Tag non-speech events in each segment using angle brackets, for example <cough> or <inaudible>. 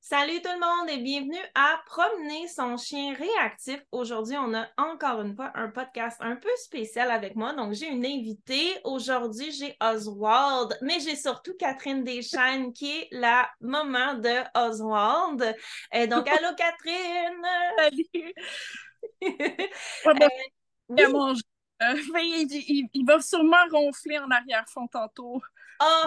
Salut tout le monde et bienvenue à Promener son chien réactif. Aujourd'hui, on a encore une fois un podcast un peu spécial avec moi. Donc, j'ai une invitée. Aujourd'hui, j'ai Oswald, mais j'ai surtout Catherine Deschaines qui est la maman de Oswald. Et donc, allô <laughs> Catherine! Salut! Euh, euh, il, va sûrement ronfler en arrière-fond tantôt. Oh,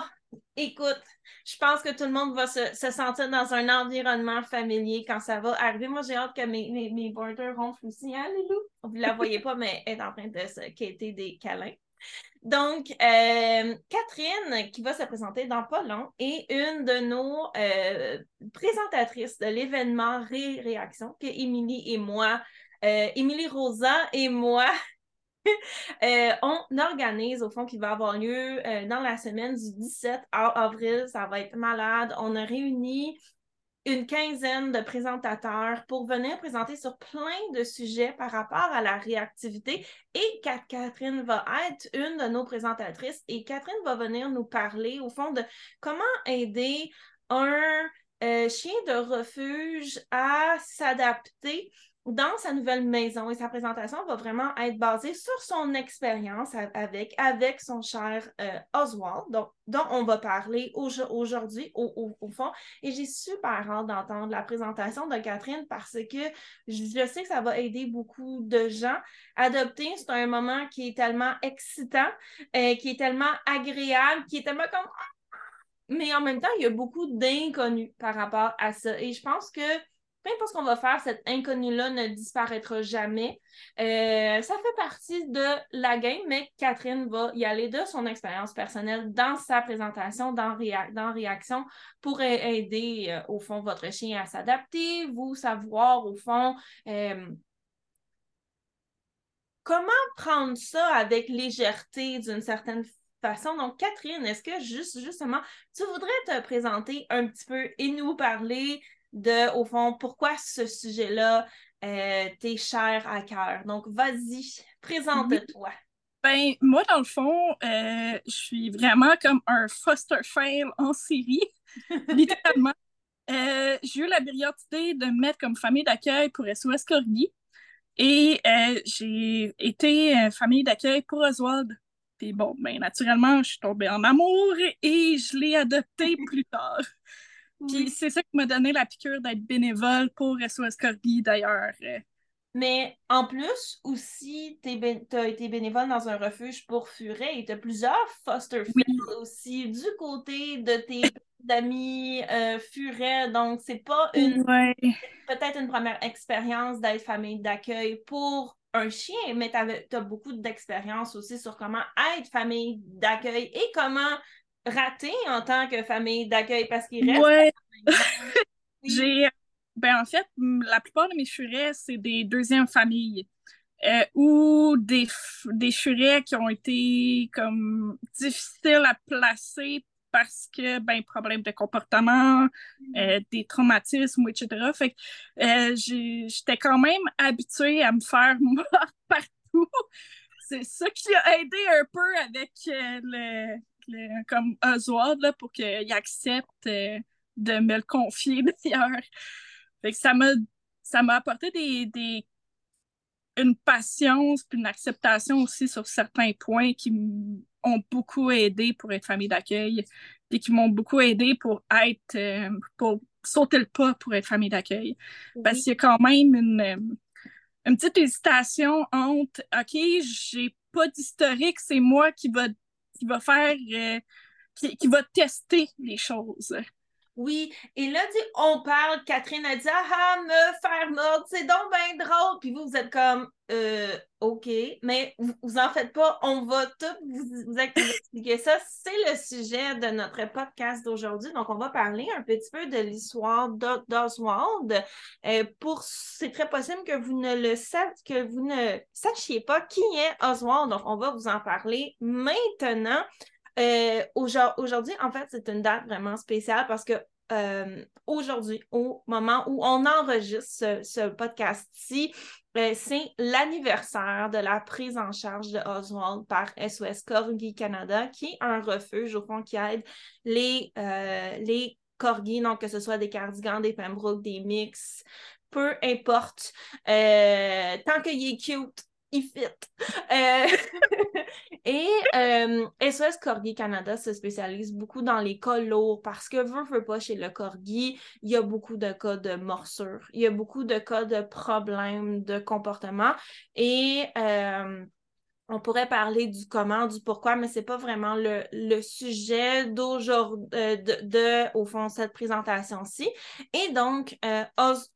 Écoute, je pense que tout le monde va se, sentir dans un environnement familier quand ça va arriver. Moi, j'ai hâte que mes, mes, borders ronflent aussi, hein? Vous ne la voyez pas, mais elle est en train de se quitter des câlins. Donc, euh, Catherine, qui va se présenter dans pas long, est une de nos euh, présentatrices de l'événement Ré-Réaction que Émilie et moi, euh, Émilie Rosa et moi, <laughs> Euh, on organise, au fond, qui va avoir lieu euh, dans la semaine du 17 avril. Ça va être malade. On a réuni une quinzaine de présentateurs pour venir présenter sur plein de sujets par rapport à la réactivité. Et Catherine va être une de nos présentatrices et Catherine va venir nous parler, au fond, de comment aider un euh, chien de refuge à s'adapter dans sa nouvelle maison et sa présentation va vraiment être basée sur son expérience avec, avec son cher euh, Oswald, donc, dont on va parler aujourd'hui au, fond. Et j'ai super hâte d'entendre la présentation de Catherine parce que je sais que ça va aider beaucoup de gens. Adopter, c'est un moment qui est tellement excitant, euh, qui est tellement agréable, qui est tellement comme... Mais en même temps, il y a beaucoup d'inconnus par rapport à ça. Et je pense que peu ce qu'on va faire, cet inconnu-là ne disparaîtra jamais. Euh, ça fait partie de la game, mais Catherine va y aller de son expérience personnelle dans sa présentation, dans, dans Réaction, pour aider, euh, au fond, votre chien à s'adapter, vous savoir, au fond, euh, comment prendre ça avec légèreté d'une certaine façon. Donc, Catherine, est-ce que juste, justement, tu voudrais te présenter un petit peu et nous parler de, au fond, pourquoi ce sujet-là euh, t'est cher à cœur. Donc, vas-y, présente-toi. Ben, moi, dans le fond, euh, je suis vraiment comme un foster fail en série, <laughs> littéralement. Euh, j'ai eu la brillante idée de me mettre comme famille d'accueil pour SOS Corgi. Et j'ai été famille d'accueil pour Oswald. Puis bon, ben, naturellement, je suis tombée en amour et je l'ai adopté plus tard. Puis c'est ça qui m'a donné la piqûre d'être bénévole pour SOS Corgi d'ailleurs. Mais en plus, aussi, tu as été bénévole dans un refuge pour furets et tu as plusieurs foster aussi du côté de tes <laughs> amis euh, furets. Donc, c'est pas une peut-être une première expérience d'être famille d'accueil pour un chien, mais tu as beaucoup d'expérience aussi sur comment être famille d'accueil et comment raté en tant que famille d'accueil parce qu'il reste. Ouais. <laughs> J'ai. Ben, en fait, la plupart de mes furets, c'est des deuxièmes familles. Euh, ou des, des furets qui ont été comme difficiles à placer parce que, ben, problème de comportement, mm. euh, des traumatismes, etc. Fait que euh, j'étais quand même habituée à me faire <laughs> mort partout. C'est ça qui a aidé un peu avec le, comme Oswald là, pour qu'il accepte euh, de me le confier <laughs> d'ailleurs. Fait que ça m'a ça m'a apporté des, des, une patience puis une acceptation aussi sur certains points qui m'ont beaucoup aidé pour être famille d'accueil et qui m'ont beaucoup aidé pour être euh, pour sauter le pas pour être famille d'accueil. Parce qu'il y a quand même une, une petite hésitation entre OK, j'ai pas d'historique, c'est moi qui va qui va faire, euh, qui, va tester les choses. Oui, et là, on parle, Catherine a dit Ah, me faire mordre, c'est donc bien drôle. Puis vous, vous êtes comme euh, OK, mais vous, vous, en faites pas, on va tout vous, expliquer ça. C'est le sujet de notre podcast d'aujourd'hui. Donc, on va parler un petit peu de l'histoire d'Oswald. Euh, c'est très possible que vous ne le que vous ne sachiez pas qui est Oswald. Donc, on va vous en parler maintenant. Euh, aujourd'hui, en fait, c'est une date vraiment spéciale parce que euh, aujourd'hui, au moment où on enregistre ce, podcast-ci, euh, c'est l'anniversaire de la prise en charge de Oswald par SOS Corgi Canada, qui est un refuge, au fond, qui aide les, les corgi, donc que ce soit des cardigans, des Pembroke, des mix, peu importe. Euh, tant qu'il est cute, il fit. Euh, <laughs> et SOS euh, Corgi Canada se spécialise beaucoup dans les cas lourds parce que, veut, veut pas, chez le Corgi, il y a beaucoup de cas de morsure, il y a beaucoup de cas de problèmes de comportement et on pourrait parler du comment, du pourquoi, mais c'est pas vraiment le, le sujet d'aujourd'hui, euh, de, de, au fond, cette présentation-ci. Et donc, euh,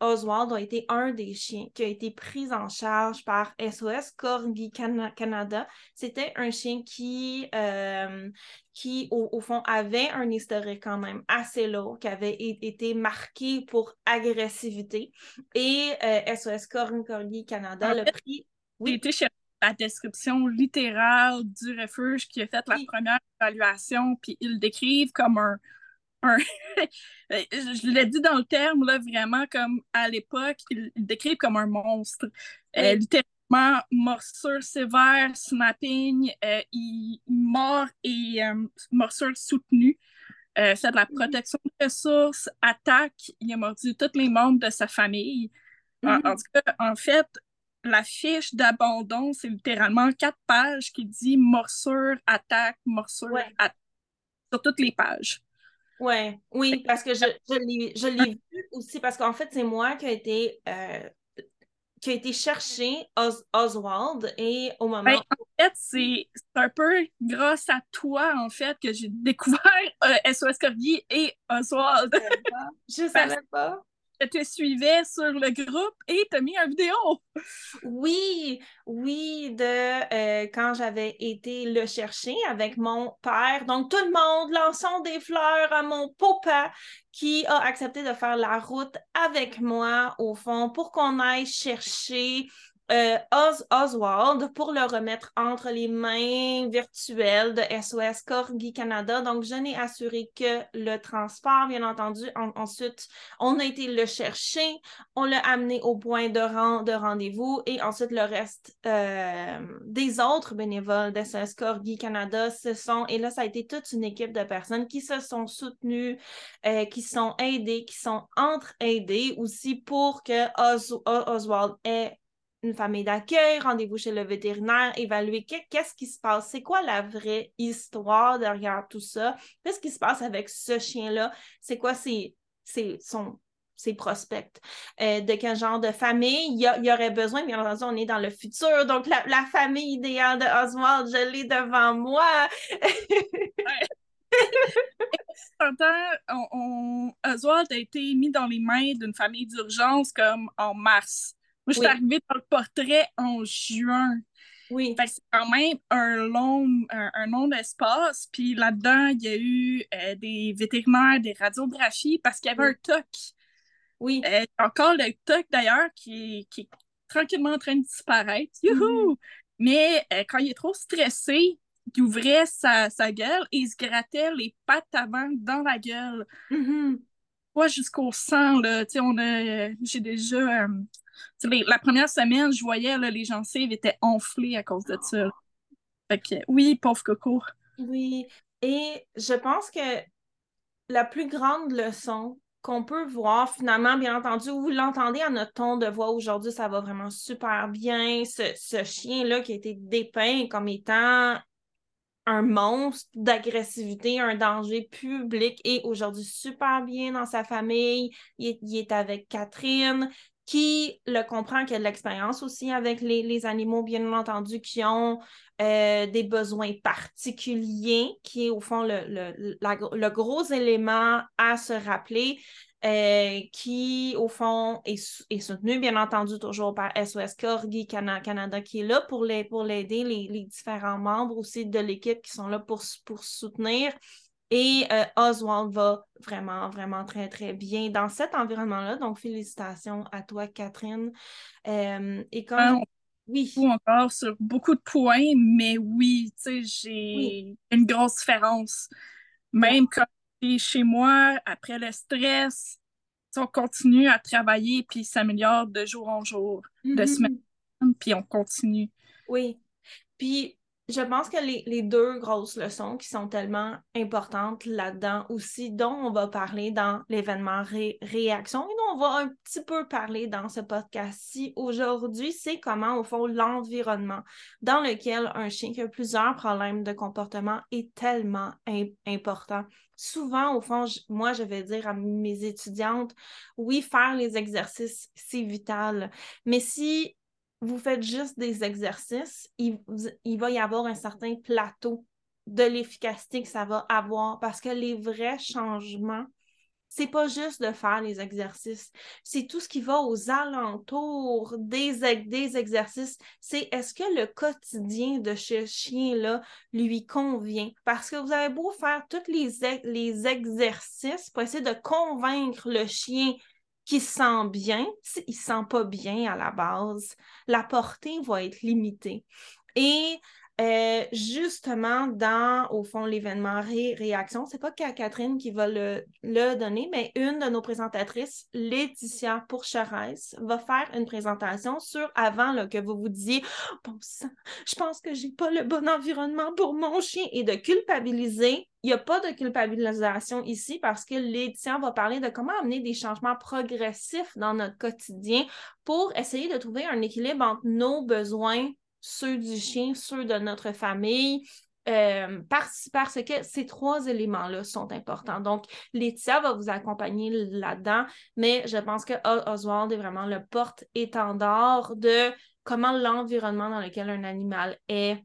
Oswald a été un des chiens qui a été pris en charge par SOS Corgi Canada. C'était un chien qui, euh, qui au, au, fond, avait un historique quand même assez lourd, qui avait été marqué pour agressivité. Et SOS Corgi Canada l'a pris. Oui? La description littérale du refuge qui a fait la première évaluation, puis ils le décrivent comme un. <laughs> je l'ai dit dans le terme, là, vraiment comme à l'époque, ils le décrivent comme un monstre. Euh, littéralement, morsure sévère, snapping, euh, il, mord et euh, morsure soutenue. fait de la protection de ressources, attaque, il a mordu tous les membres de sa famille. en, mm-hmm. tout cas, en fait, la fiche d'abandon, c'est littéralement quatre pages qui dit morsure, attaque, morsure, attaque, sur toutes les pages. Ouais, oui, parce que je, je l'ai vu aussi, parce qu'en fait, c'est moi qui a été, euh, qui a été chercher Oswald et au moment. Ben, en fait, c'est un peu grâce à toi, en fait, que j'ai découvert SOS euh, Corgi et Oswald. Je savais pas te suivais sur le groupe et t'as mis une vidéo. Oui, oui, de euh, quand j'avais été le chercher avec mon père. Donc, tout le monde, lançons des fleurs à mon papa qui a accepté de faire la route avec moi, au fond, pour qu'on aille chercher euh, Oswald pour le remettre entre les mains virtuelles de SOS Corgi Canada. Donc, je n'ai assuré que le transport, bien entendu. ensuite, on a été le chercher, on l'a amené au point de, de rendez-vous et ensuite le reste euh, des autres bénévoles de SOS Corgi Canada se sont, et là, ça a été toute une équipe de personnes qui se sont soutenues, euh, qui sont aidées, qui sont entre-aidées aussi pour que Oswald ait une famille d'accueil, rendez-vous chez le vétérinaire, évaluer qu'est-ce qui se passe, c'est quoi la vraie histoire derrière tout ça, qu'est-ce qui se passe avec ce chien-là, c'est quoi ses, son, ses prospects, euh, de quel genre de famille il y, aurait besoin, bien entendu, on est dans le futur, donc la, famille idéale de Oswald, je l'ai devant moi. <laughs> on, Oswald a été mis dans les mains d'une famille d'urgence comme en mars. Moi, je suis arrivée dans le portrait en juin. Oui. c'est quand même un long, un, long espace. Puis là-dedans, il y a eu euh, des vétérinaires, des radiographies parce qu'il y avait un TOC. Oui. Euh, encore le TOC d'ailleurs qui, qui, est tranquillement en train de disparaître. Youhou! Mm-hmm. Mais euh, quand il est trop stressé, il ouvrait sa, sa, gueule et il se grattait les pattes avant dans la gueule. Mm jusqu'au sang, là. Tu sais, on a. J'ai déjà la première semaine, je voyais là, les gencives étaient enflées à cause de ça. Oui, pauvre coco. Oui, et je pense que la plus grande leçon qu'on peut voir finalement, bien entendu, vous l'entendez à notre ton de voix aujourd'hui, ça va vraiment super bien. Ce, ce chien-là qui a été dépeint comme étant un monstre d'agressivité, un danger public et aujourd'hui super bien dans sa famille. Il il est avec Catherine qui le comprend, qui a de l'expérience aussi avec les, animaux, bien entendu, qui ont euh, des besoins particuliers, qui est au fond le, le, gros élément à se rappeler. Euh, qui, au fond, est, soutenu, bien entendu, toujours par SOS Corgi Canada, qui est là pour l'aider, pour les, les, différents membres aussi de l'équipe qui sont là pour, pour soutenir. Et euh, Oswald va vraiment, vraiment très, très bien dans cet environnement-là. Donc, félicitations à toi, Catherine. Euh, et comme... Ah, oui. encore sur beaucoup de points, mais oui, tu sais, j'ai une grosse différence. Même quand es chez moi, après le stress, on continue à travailler puis s'améliore de jour en jour, de mm-hmm. semaine, puis on continue. Oui. Puis je pense que les, deux grosses leçons qui sont tellement importantes là-dedans aussi, dont on va parler dans l'événement réaction et dont on va un petit peu parler dans ce podcast-ci aujourd'hui, c'est comment, au fond, l'environnement dans lequel un chien qui a plusieurs problèmes de comportement est tellement important. Souvent, au fond, moi, je vais dire à mes étudiantes, oui, faire les exercices, c'est vital. Mais si vous faites juste des exercices, il, va y avoir un certain plateau de l'efficacité que ça va avoir parce que les vrais changements, c'est pas juste de faire les exercices, c'est tout ce qui va aux alentours des, exercices. C'est est-ce que le quotidien de ce chien-là lui convient? Parce que vous avez beau faire tous les, les exercices pour essayer de convaincre le chien qui sent bien, s'il ne sent pas bien à la base, la portée va être limitée. Et justement, dans, au fond, l'événement Ré Réaction, c'est pas Catherine qui va le, donner, mais une de nos présentatrices, Laetitia Pourcheresse, va faire une présentation sur, avant que vous vous disiez « Bon sang, je pense que j'ai pas le bon environnement pour mon chien » et de culpabiliser. Il n'y a pas de culpabilisation ici parce que Laetitia va parler de comment amener des changements progressifs dans notre quotidien pour essayer de trouver un équilibre entre nos besoins ceux du chien, ceux de notre famille, euh, parce, que ces trois éléments-là sont importants. Donc, Laetitia va vous accompagner là-dedans, mais je pense que Oswald est vraiment le porte-étendard de comment l'environnement dans lequel un animal est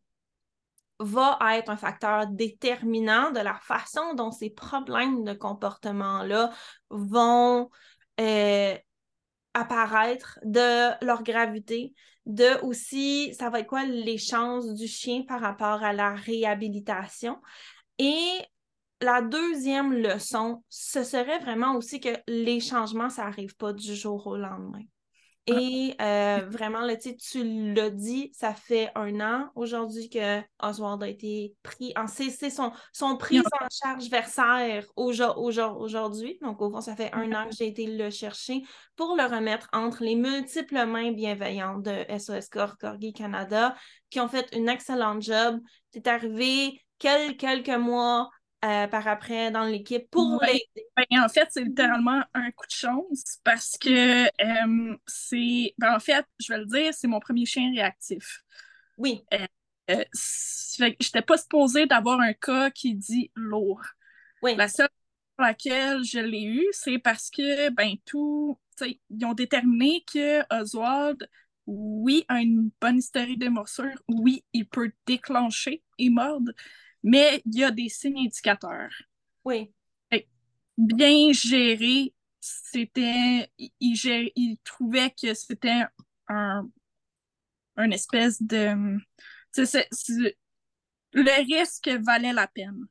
va être un facteur déterminant de la façon dont ces problèmes de comportement-là vont euh, apparaître, de leur gravité, de aussi, ça va être quoi les chances du chien par rapport à la réhabilitation. Et la deuxième leçon, ce serait vraiment aussi que les changements, ça n'arrive pas du jour au lendemain. Et euh, vraiment, là, tu l'as dit, ça fait un an aujourd'hui que Oswald a été pris en. C'est son, son prise en charge versaire aujourd'hui. Donc, au fond, ça fait un an que j'ai été le chercher pour le remettre entre les multiples mains bienveillantes de SOS Corgi Canada qui ont fait une excellente job. C'est arrivé quelques mois euh, par après dans l'équipe pour l'aider. Ben, en fait, c'est littéralement un coup de chance parce que euh, c'est. Ben, en fait, je vais le dire, c'est mon premier chien réactif. Oui. Euh, euh J'étais pas supposée d'avoir un cas qui dit lourd. Oui. La seule pour laquelle je l'ai eu, c'est parce que, ben, tout. Ils ont déterminé que Oswald, oui, a une bonne historique de morsure, oui, il peut déclencher et mordre, mais il y a des signes indicateurs. Oui. Bien géré, c'était. Il, il, trouvait que c'était un, un espèce de. le risque valait la peine.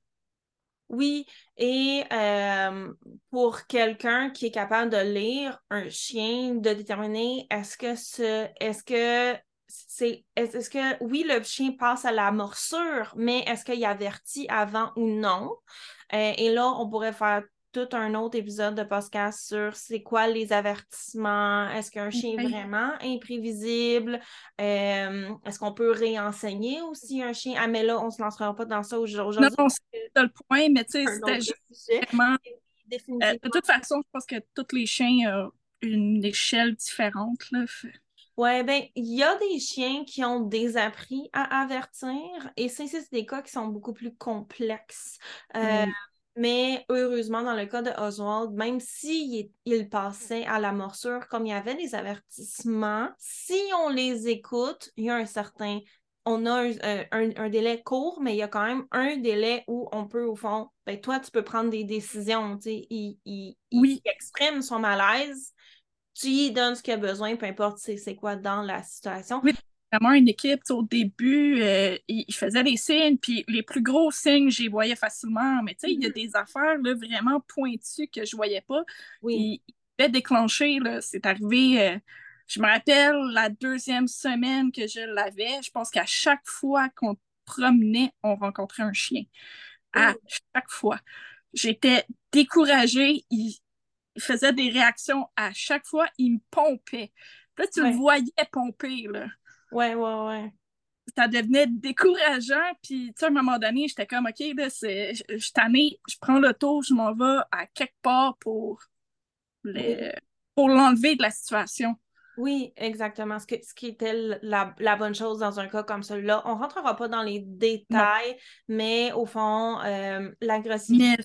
Oui, et euh, pour quelqu'un qui est capable de lire un chien, de déterminer est-ce que ce est-ce que c'est est-ce que oui, le chien passe à la morsure, mais est-ce qu'il avertit avant ou non? Euh, et là, on pourrait faire tout un autre épisode de podcast sur c'est quoi les avertissements, est-ce qu'un chien est vraiment imprévisible, euh, est-ce qu'on peut réenseigner aussi un chien? Ah, mais là, on ne se lancera pas dans ça aujourd'hui. Non, c'est le point, mais tu sais, c'était. Euh, de toute façon, je pense que tous les chiens ont une échelle différente. Là. Oui, ben, il y a des chiens qui ont des appris à avertir et ça, c'est des cas qui sont beaucoup plus complexes. Euh, mais heureusement, dans le cas de Oswald, même s'il il passait à la morsure, comme il y avait des avertissements, si on les écoute, il y a un certain on a un, délai court, mais il y a quand même un délai où on peut, au fond, ben, toi, tu peux prendre des décisions. Il, il, il, exprime son malaise, tu lui donnes ce qu'il a besoin, peu importe c'est quoi dans la situation. Oui, vraiment une équipe. Au début, euh, il, faisait des signes, puis les plus gros signes, j'y voyais facilement. Mais tu sais, il y a mm-hmm. des affaires là, vraiment pointues que je voyais pas. Oui. Il, il déclenché, c'est arrivé. Euh, je me rappelle la deuxième semaine que je l'avais. Je pense qu'à chaque fois qu'on promenait, on rencontrait un chien. À chaque fois. J'étais découragée. Il faisait des réactions à chaque fois, il me pompait. Là, tu le voyais pomper, là. Ouais, ouais, ouais. ça devenait décourageant. Puis, tu sais, à un moment donné, j'étais comme, OK, là, c'est, je, je je prends le tour, je m'en vais à quelque part pour, pour l'enlever de la situation. Oui, exactement. Ce, que, ce qui était la, la, bonne chose dans un cas comme celui-là. On ne rentrera pas dans les détails, mais au fond, euh, l'agressivité.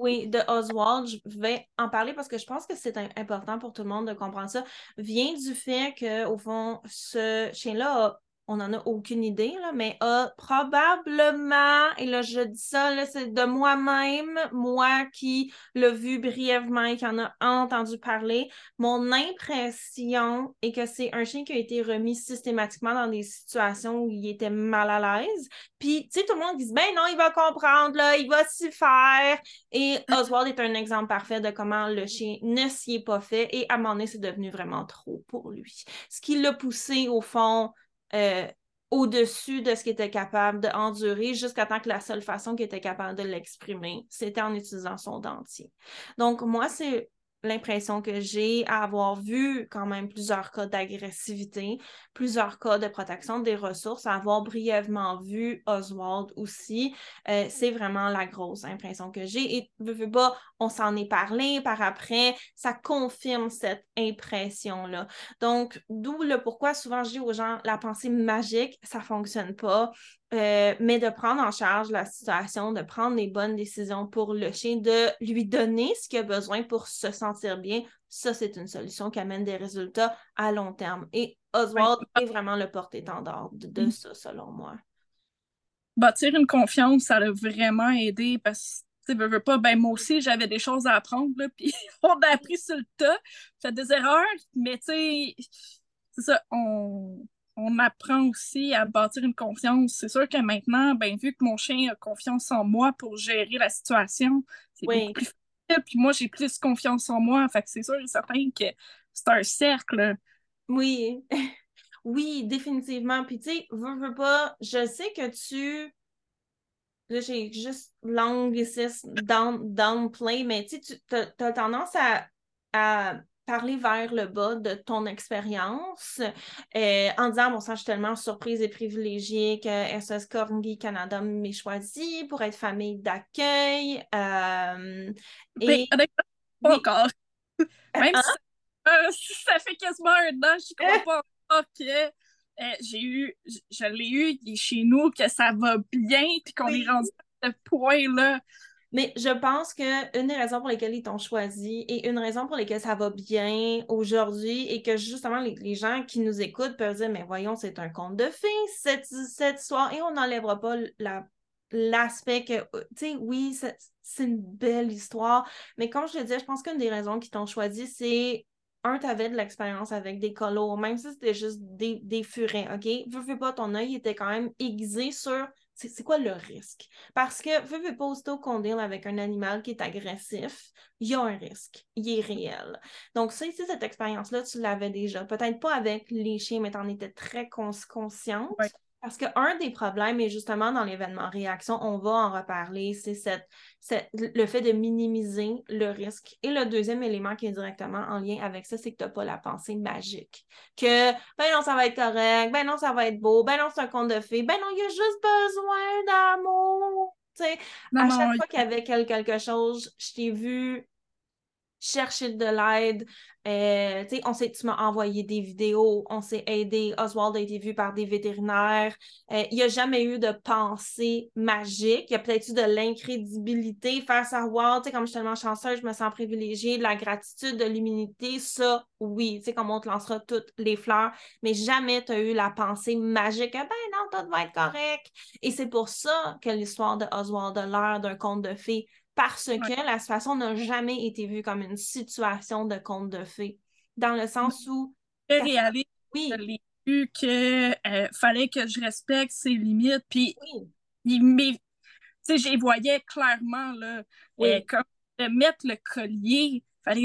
Oui, de Oswald, je vais en parler parce que je pense que c'est important pour tout le monde de comprendre ça. Vient du fait que, au fond, ce chien-là a on n'en a aucune idée, là, mais a probablement, et là je dis ça, c'est de moi-même, moi qui l'ai vu brièvement et qui en a entendu parler, mon impression est que c'est un chien qui a été remis systématiquement dans des situations où il était mal à l'aise. Puis, tu sais, tout le monde dit, ben non, il va comprendre, là, il va s'y faire. Et Oswald est un exemple parfait de comment le chien ne s'y est pas fait et à un moment donné, c'est devenu vraiment trop pour lui. Ce qui l'a poussé, au fond, euh, au-dessus de ce qu'il était capable d'endurer jusqu'à temps que la seule façon qu'il était capable de l'exprimer, c'était en utilisant son dentier. Donc, moi, c'est l'impression que j'ai à avoir vu quand même plusieurs cas d'agressivité, plusieurs cas de protection des ressources, à avoir brièvement vu Oswald aussi. Euh, c'est vraiment la grosse impression que j'ai. Et veux, veux pas, on s'en est parlé par après, ça confirme cette impression-là. Donc, d'où le pourquoi souvent je dis aux gens, la pensée magique, ça fonctionne pas. Euh, mais de prendre en charge la situation, de prendre les bonnes décisions pour le chien, de lui donner ce qu'il a besoin pour se sentir bien, ça, c'est une solution qui amène des résultats à long terme. Et Oswald est vraiment le porte-étendard de, mm. ça, selon moi. Bâtir une confiance, ça l'a vraiment aidé parce que, tu veux, pas, ben moi aussi, j'avais des choses à apprendre, là, <laughs> puis on a appris sur le tas, fait des erreurs, mais tu sais, c'est ça, on on apprend aussi à bâtir une confiance. C'est sûr que maintenant, ben, vu que mon chien a confiance en moi pour gérer la situation, c'est beaucoup plus facile. Puis moi, j'ai plus confiance en moi. Fait que c'est sûr et certain que c'est un cercle. Oui. <laughs> oui, définitivement. Puis tu sais, veux, veux pas, je sais que tu. Là, j'ai juste l'anglicisme down, downplay, mais tu as, tendance à, à parler vers le bas de ton expérience euh, en disant, bon sang, je suis tellement surprise et privilégiée que SS Corgi Canada m'ait choisi pour être famille d'accueil. Euh, et... pas encore. <laughs> Même hein? euh, si, ça fait quasiment un an, je crois <laughs> pas que j'ai eu, je l'ai eu, il est chez nous, que ça va bien, puis qu'on est rendu à ce point-là. Mais je pense qu'une des raisons pour lesquelles ils t'ont choisi et une raison pour lesquelles ça va bien aujourd'hui et que justement les, gens qui nous écoutent peuvent dire Mais voyons, c'est un conte de fées, cette, cette histoire, et on n'enlèvera pas l'aspect que, euh, tu sais, oui, c'est une belle histoire, mais comme je te disais, je pense qu'une des raisons qui t'ont choisi, c'est un, tu avais de l'expérience avec des colos, même si c'était juste des, des furets, OK? Veux, veux pas, ton œil était quand même aiguisé sur c'est quoi le risque? Parce que, veux, veux pas, aussitôt qu'on deal avec un animal qui est agressif, il y a un risque. Il est réel. Donc, ça, ici, cette expérience-là, tu l'avais déjà. Peut-être pas avec les chiens, mais tu en étais très consciente. Parce qu'un des problèmes, et justement dans l'événement réaction, on va en reparler, c'est cette, le fait de minimiser le risque. Et le deuxième élément qui est directement en lien avec ça, c'est que tu n'as pas la pensée magique. Que, ben non, ça va être correct, ben non, ça va être beau, ben non, c'est un conte de fées, ben non, il y a juste besoin d'amour. à chaque fois qu'il y avait quelque chose, je t'ai vu chercher de l'aide, euh, on sait, tu m'as envoyé des vidéos, on s'est aidé. Oswald a été vu par des vétérinaires. Euh, il n'y a jamais eu de pensée magique. Il y a peut-être eu de l'incrédibilité face à Walt. Comme je suis tellement chanceuse, je me sens privilégiée. De la gratitude, de l'humilité, ça, oui. sais comme on te lancera toutes les fleurs. Mais jamais tu as eu la pensée magique. ben non, tout va être correct. Et c'est pour ça que l'histoire de Oswald a l'air d'un conte de fées parce que la situation n'a jamais été vue comme une situation de conte de fées. Dans le sens où. Oui. Je l'ai vu qu'il euh, fallait que je respecte ses limites. Puis, oui. sais, j'y voyais clairement, là, euh, comme de mettre le collier. Fallait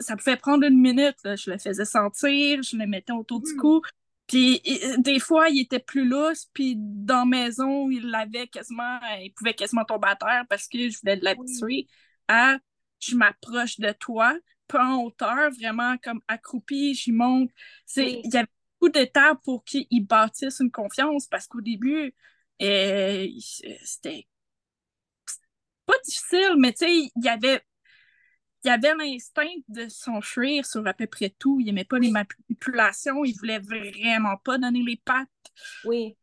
ça pouvait prendre une minute. Je le faisais sentir, je le mettais autour du hmm. cou. Puis des fois, il était plus lousse, puis dans la maison, il l'avait quasiment, il pouvait quasiment tomber à terre parce que je voulais l'habituer à je m'approche de toi, pas en hauteur, vraiment comme accroupi, j'y monte. Il y avait beaucoup de temps pour qu'ils bâtissent une confiance parce qu'au début, euh, c'était pas difficile, mais tu sais, il y avait il avait l'instinct de s'enfuir sur à peu près tout. Il aimait pas les manipulations. Il voulait vraiment pas donner les pattes. Oui.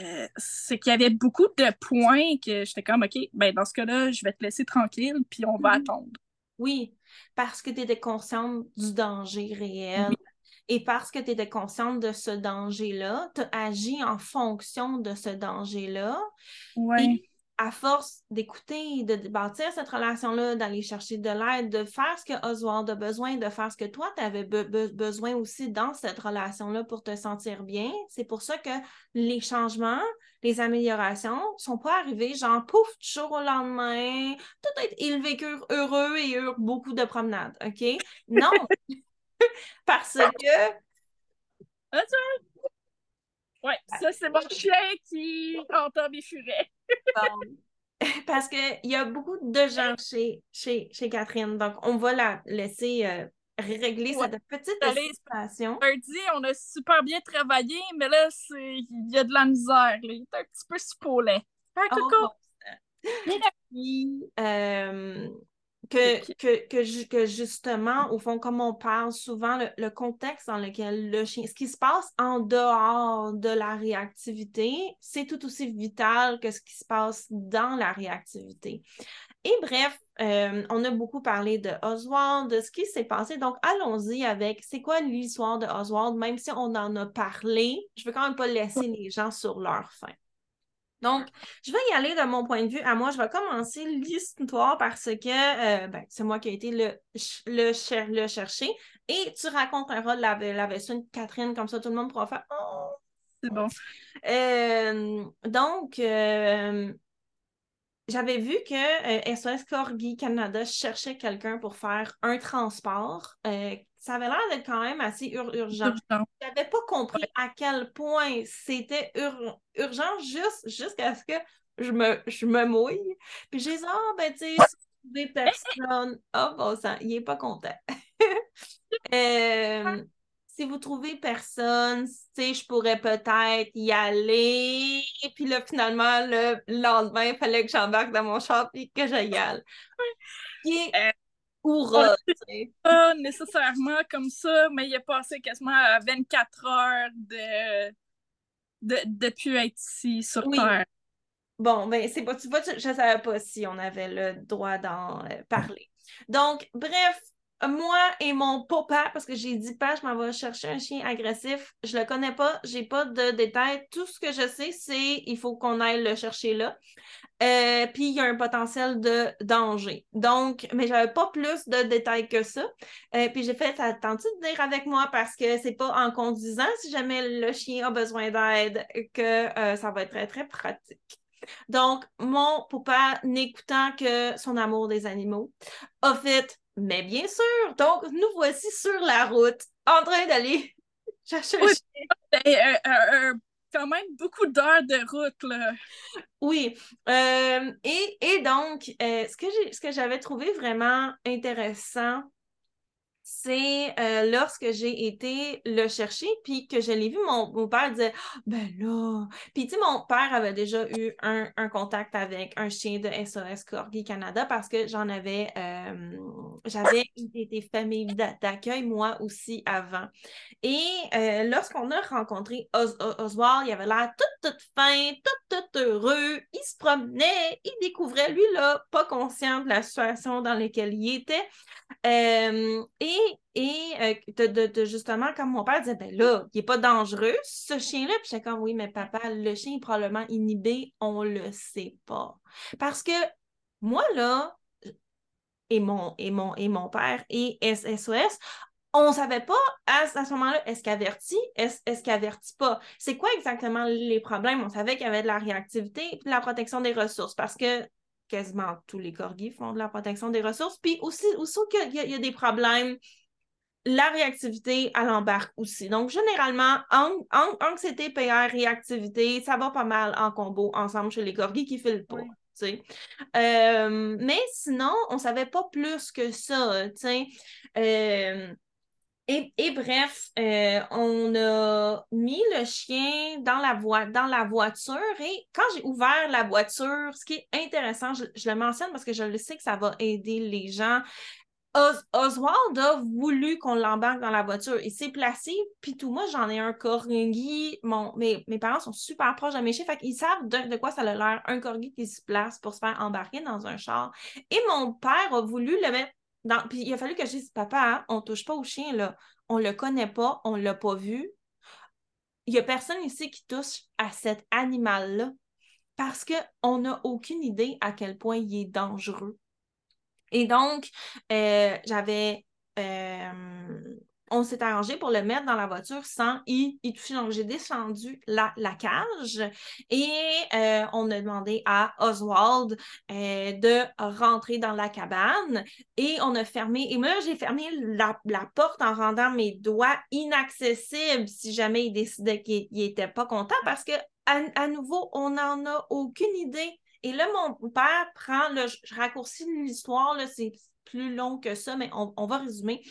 Euh, c'est qu'il y avait beaucoup de points que j'étais comme, OK, ben dans ce cas-là, je vais te laisser tranquille, puis on va mhm. attendre. Oui, parce que tu étais consciente du danger réel. Et parce que tu étais consciente de ce danger-là, tu as agi en fonction de ce danger-là. Oui à force d'écouter, de bâtir cette relation-là, d'aller chercher de l'aide, de faire ce que Oswald a besoin, de faire ce que toi, tu avais besoin aussi dans cette relation-là pour te sentir bien, c'est pour ça que les changements, les améliorations sont pas arrivés genre pouf, du jour au lendemain, tout est ils vécurent heureux et eurent beaucoup de promenades, OK? Non! <laughs> Parce que... <laughs> Ouais, ça, c'est mon chien qui entend mes furets. <laughs> Parce qu'il y a beaucoup de gens chez, chez, chez Catherine. Donc, on va la laisser euh, régler cette petite situation. dit, on a super bien travaillé, mais là, il y a de la misère. Il est un petit peu spoulé. Hein, oh, euh, que, que, que, que, justement, au fond, comme on parle souvent, le, contexte dans lequel le chien, ce qui se passe en dehors de la réactivité, c'est tout aussi vital que ce qui se passe dans la réactivité. Et bref, euh, on a beaucoup parlé de Oswald, de ce qui s'est passé. Donc, allons-y avec c'est quoi l'histoire de Oswald, même si on en a parlé, je veux quand même pas laisser <laughs> les gens sur leur faim. Donc, je vais y aller de mon point de vue à moi. Je vais commencer l'histoire parce que euh, ben, c'est moi qui ai été le, le, le, chercher. Et tu raconteras la, la version de Catherine, comme ça tout le monde pourra faire Oh! C'est bon. Euh, donc, euh, j'avais vu que SOS Corgi Canada cherchait quelqu'un pour faire un transport ça avait l'air d'être quand même assez urgent. Je n'avais pas compris à quel point c'était urgent juste jusqu'à ce que je me, je me mouille. Puis j'ai dit, ah, oh, ben, tu sais, des <laughs> personnes. Oh, bon sang, il n'est pas content. <laughs> <laughs> Euh, si vous trouvez personne, tu sais, je pourrais peut-être y aller. Puis là, finalement, le lendemain, il fallait que j'embarque dans mon char et que j'aille. Qui euh, pas nécessairement comme ça, mais il a passé quasiment 24 heures de, de, depuis être ici sur Terre. Bon, ben, c'est pas, tu vois, je ne savais pas si on avait le droit d'en euh, parler. Donc, bref, moi et mon papa, parce que j'ai dit pas, je m'en vais chercher un chien agressif. Je le connais pas, j'ai pas de détails. Tout ce que je sais, c'est il faut qu'on aille le chercher là. Euh, puis il y a un potentiel de danger. Donc, mais j'avais pas plus de détails que ça. Euh, puis j'ai fait, attention de venir avec moi parce que c'est pas en conduisant si jamais le chien a besoin d'aide que euh, ça va être très, très pratique. Donc, mon papa, n'écoutant que son amour des animaux, a fait, mais bien sûr, donc nous voici sur la route, en train d'aller <laughs> chercher un chien. Ben, quand même beaucoup d'heures de route, là. Oui. Euh, et, donc, euh, ce que j'avais trouvé vraiment intéressant c'est euh, lorsque j'ai été le chercher, puis que je l'ai vu, mon, père disait Ben là. Puis, tu sais, mon père avait déjà eu un, contact avec un chien de SOS Corgi Canada parce que j'en avais, euh, j'avais été famille d'accueil moi aussi avant. Et euh, lorsqu'on a rencontré Oswald, il avait l'air tout, tout fin, tout, tout heureux. Il se promenait, il découvrait, lui, là, pas conscient de la situation dans laquelle il était. et et euh, justement, comme mon père disait, ben là, il n'est pas dangereux, ce chien-là. Puis j'étais comme, oui, mais papa, le chien est probablement inhibé, on le sait pas. Parce que moi, là, et mon, et mon, et mon père et SOS, on ne savait pas à, ce moment-là, est-ce qu'il avertit, est-ce qu'il avertit pas? C'est quoi exactement les problèmes? On savait qu'il y avait de la réactivité et de la protection des ressources parce que quasiment tous les corgis font de la protection des ressources. Puis aussi, aussi qu'il y, a des problèmes la réactivité, à l'embarque aussi. Donc, généralement, anxiété, PR, réactivité, ça va pas mal en combo ensemble chez les corgis qui filent pas. Euh, mais sinon, on savait pas plus que ça. Euh, Et, bref, euh, on a mis le chien dans la, dans la voiture et quand j'ai ouvert la voiture, ce qui est intéressant, je, le mentionne parce que je le sais que ça va aider les gens. Oswald a voulu qu'on l'embarque dans la voiture. Il s'est placé, puis tout, moi, j'en ai un corgi. Mon, mes, mes parents sont super proches de mes chiens, fait qu'ils savent de, quoi ça a l'air, un corgi qui se place pour se faire embarquer dans un char. Et mon père a voulu le mettre puis il a fallu que je dise, papa, hein, on ne touche pas au chien, là. On le connaît pas, on l'a pas vu. Il n'y a personne ici qui touche à cet animal-là parce qu'on n'a aucune idée à quel point il est dangereux. Et donc, euh, j'avais euh, on s'est arrangé pour le mettre dans la voiture sans y, toucher. Donc, j'ai descendu la, cage et euh, on a demandé à Oswald euh, de rentrer dans la cabane et on a fermé. Et moi, j'ai fermé la, porte en rendant mes doigts inaccessibles si jamais il décidait qu'il n'était pas content parce que, à, nouveau, on n'en a aucune idée. Et là, mon père prend, le, je raccourcis l'histoire, c'est plus long que ça, mais on, on va résumer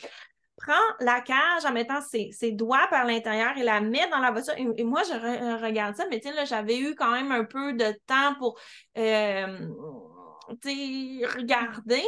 prend la cage en mettant ses, doigts par l'intérieur et la met dans la voiture. Et, moi, je regarde ça, mais là, j'avais eu quand même un peu de temps pour euh, regarder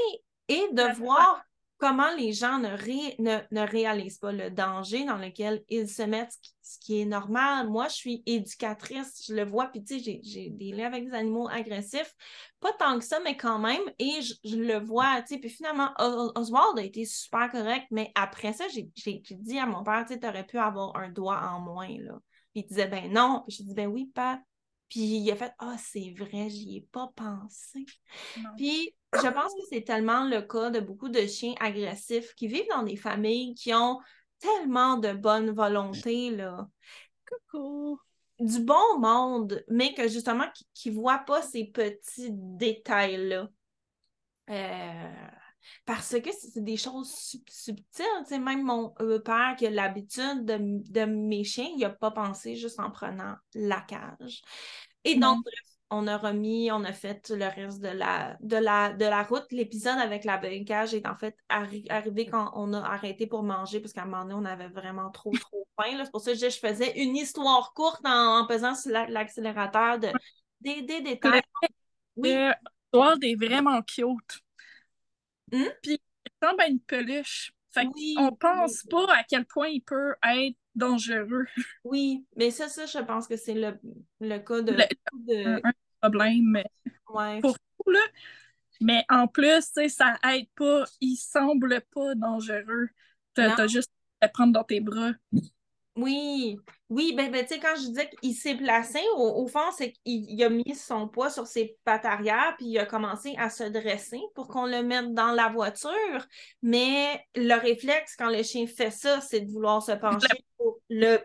et de voir comment les gens ne, ne, réalisent pas le danger dans lequel ils se mettent, ce qui est normal. Moi, je suis éducatrice, je le vois, puis tu sais, j'ai des liens avec des animaux agressifs, pas tant que ça, mais quand même, et je, le vois, tu sais, puis finalement, Oswald a été super correct, mais après ça, j'ai dit à mon père, tu sais, t'aurais pu avoir un doigt en moins, là. il disait, ben non, puis je dis, ben oui, pas. Puis il a fait Ah, c'est vrai, j'y ai pas pensé. Puis je pense que c'est tellement le cas de beaucoup de chiens agressifs qui vivent dans des familles qui ont tellement de bonne volonté, là. Coucou! Du bon monde, mais que justement, qui ne voient pas ces petits détails-là. Euh, parce que c'est des choses subtiles. même mon euh, père qui a l'habitude de, mes chiens, il n'a pas pensé juste en prenant la cage. Et donc, on a remis, on a fait le reste de la, de la, de la route. L'épisode avec la cage est en fait arrivé quand on a arrêté pour manger, parce qu'à un moment donné, on avait vraiment trop, trop <laughs> faim. C'est pour ça que je, faisais une histoire courte en, pesant sur l'accélérateur de, des, détails. Oui. L'histoire est vraiment cute. Hmm? Puis, il ressemble à une peluche. Fait on pense pas à quel point il peut être dangereux. Oui, mais ça, ça, je pense que c'est le, le, cas de... Un, problème pour tout, là. Mais en plus, ça aide pas, il semble pas dangereux. T'as juste à prendre dans tes bras. Oui, oui, ben, ben tu sais, quand je disais qu'il s'est placé, au, fond, c'est qu'il a mis son poids sur ses pattes arrière, puis il a commencé à se dresser pour qu'on le mette dans la voiture. Mais le réflexe, quand le chien fait ça, c'est de vouloir se pencher pour le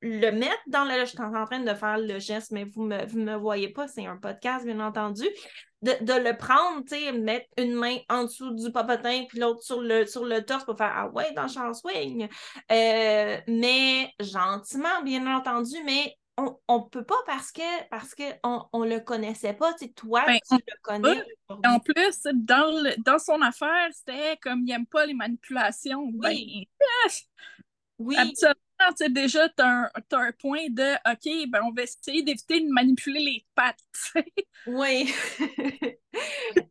le mettre dans le. Je suis en train de faire le geste, mais vous ne me, me voyez pas, c'est un podcast, bien entendu. De, le prendre, tu sais, mettre une main en dessous du papotin, puis l'autre sur le, sur le torse pour faire Ah ouais, dans le swing. Euh, mais gentiment, bien entendu, mais on ne peut pas parce que parce qu'on on le connaissait pas. Tu sais, toi, ben, tu le connais. En plus, dans, dans son affaire, c'était comme il n'aime pas les manipulations. Oui. Ben, oui tu déjà, tu as, un point de OK, ben on va essayer d'éviter de manipuler les pattes. oui. <laughs>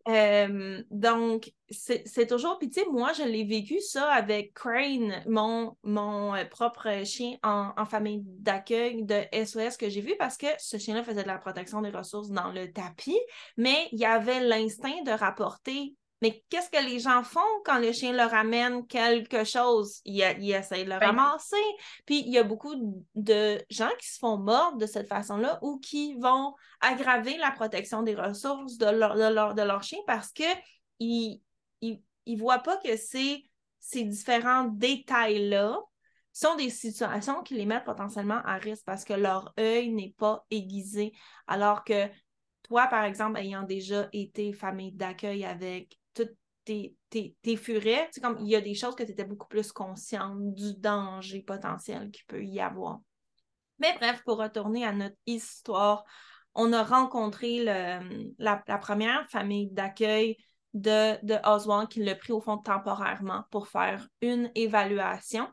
Euh, donc, c'est toujours. Puis, tu sais, moi, je l'ai vécu ça avec Crane, mon, mon euh, propre chien en, famille d'accueil de SOS que j'ai vu parce que ce chien-là faisait de la protection des ressources dans le tapis, mais il y avait l'instinct de rapporter mais qu'est-ce que les gens font quand le chien leur amène quelque chose? Ils, essayent de le ben ramasser. Puis il y a beaucoup de gens qui se font mordre de cette façon-là ou qui vont aggraver la protection des ressources de leur, de leur, chien parce qu'ils ne voient pas que ces, ces différents détails-là sont des situations qui les mettent potentiellement à risque parce que leur œil n'est pas aiguisé. Alors que toi, par exemple, ayant déjà été famille d'accueil avec tes, furets, comme il y a des choses que tu étais beaucoup plus consciente du danger potentiel qu'il peut y avoir. Mais bref, pour retourner à notre histoire, on a rencontré le, la, première famille d'accueil de, de Oswald qui l'a pris au fond temporairement pour faire une évaluation.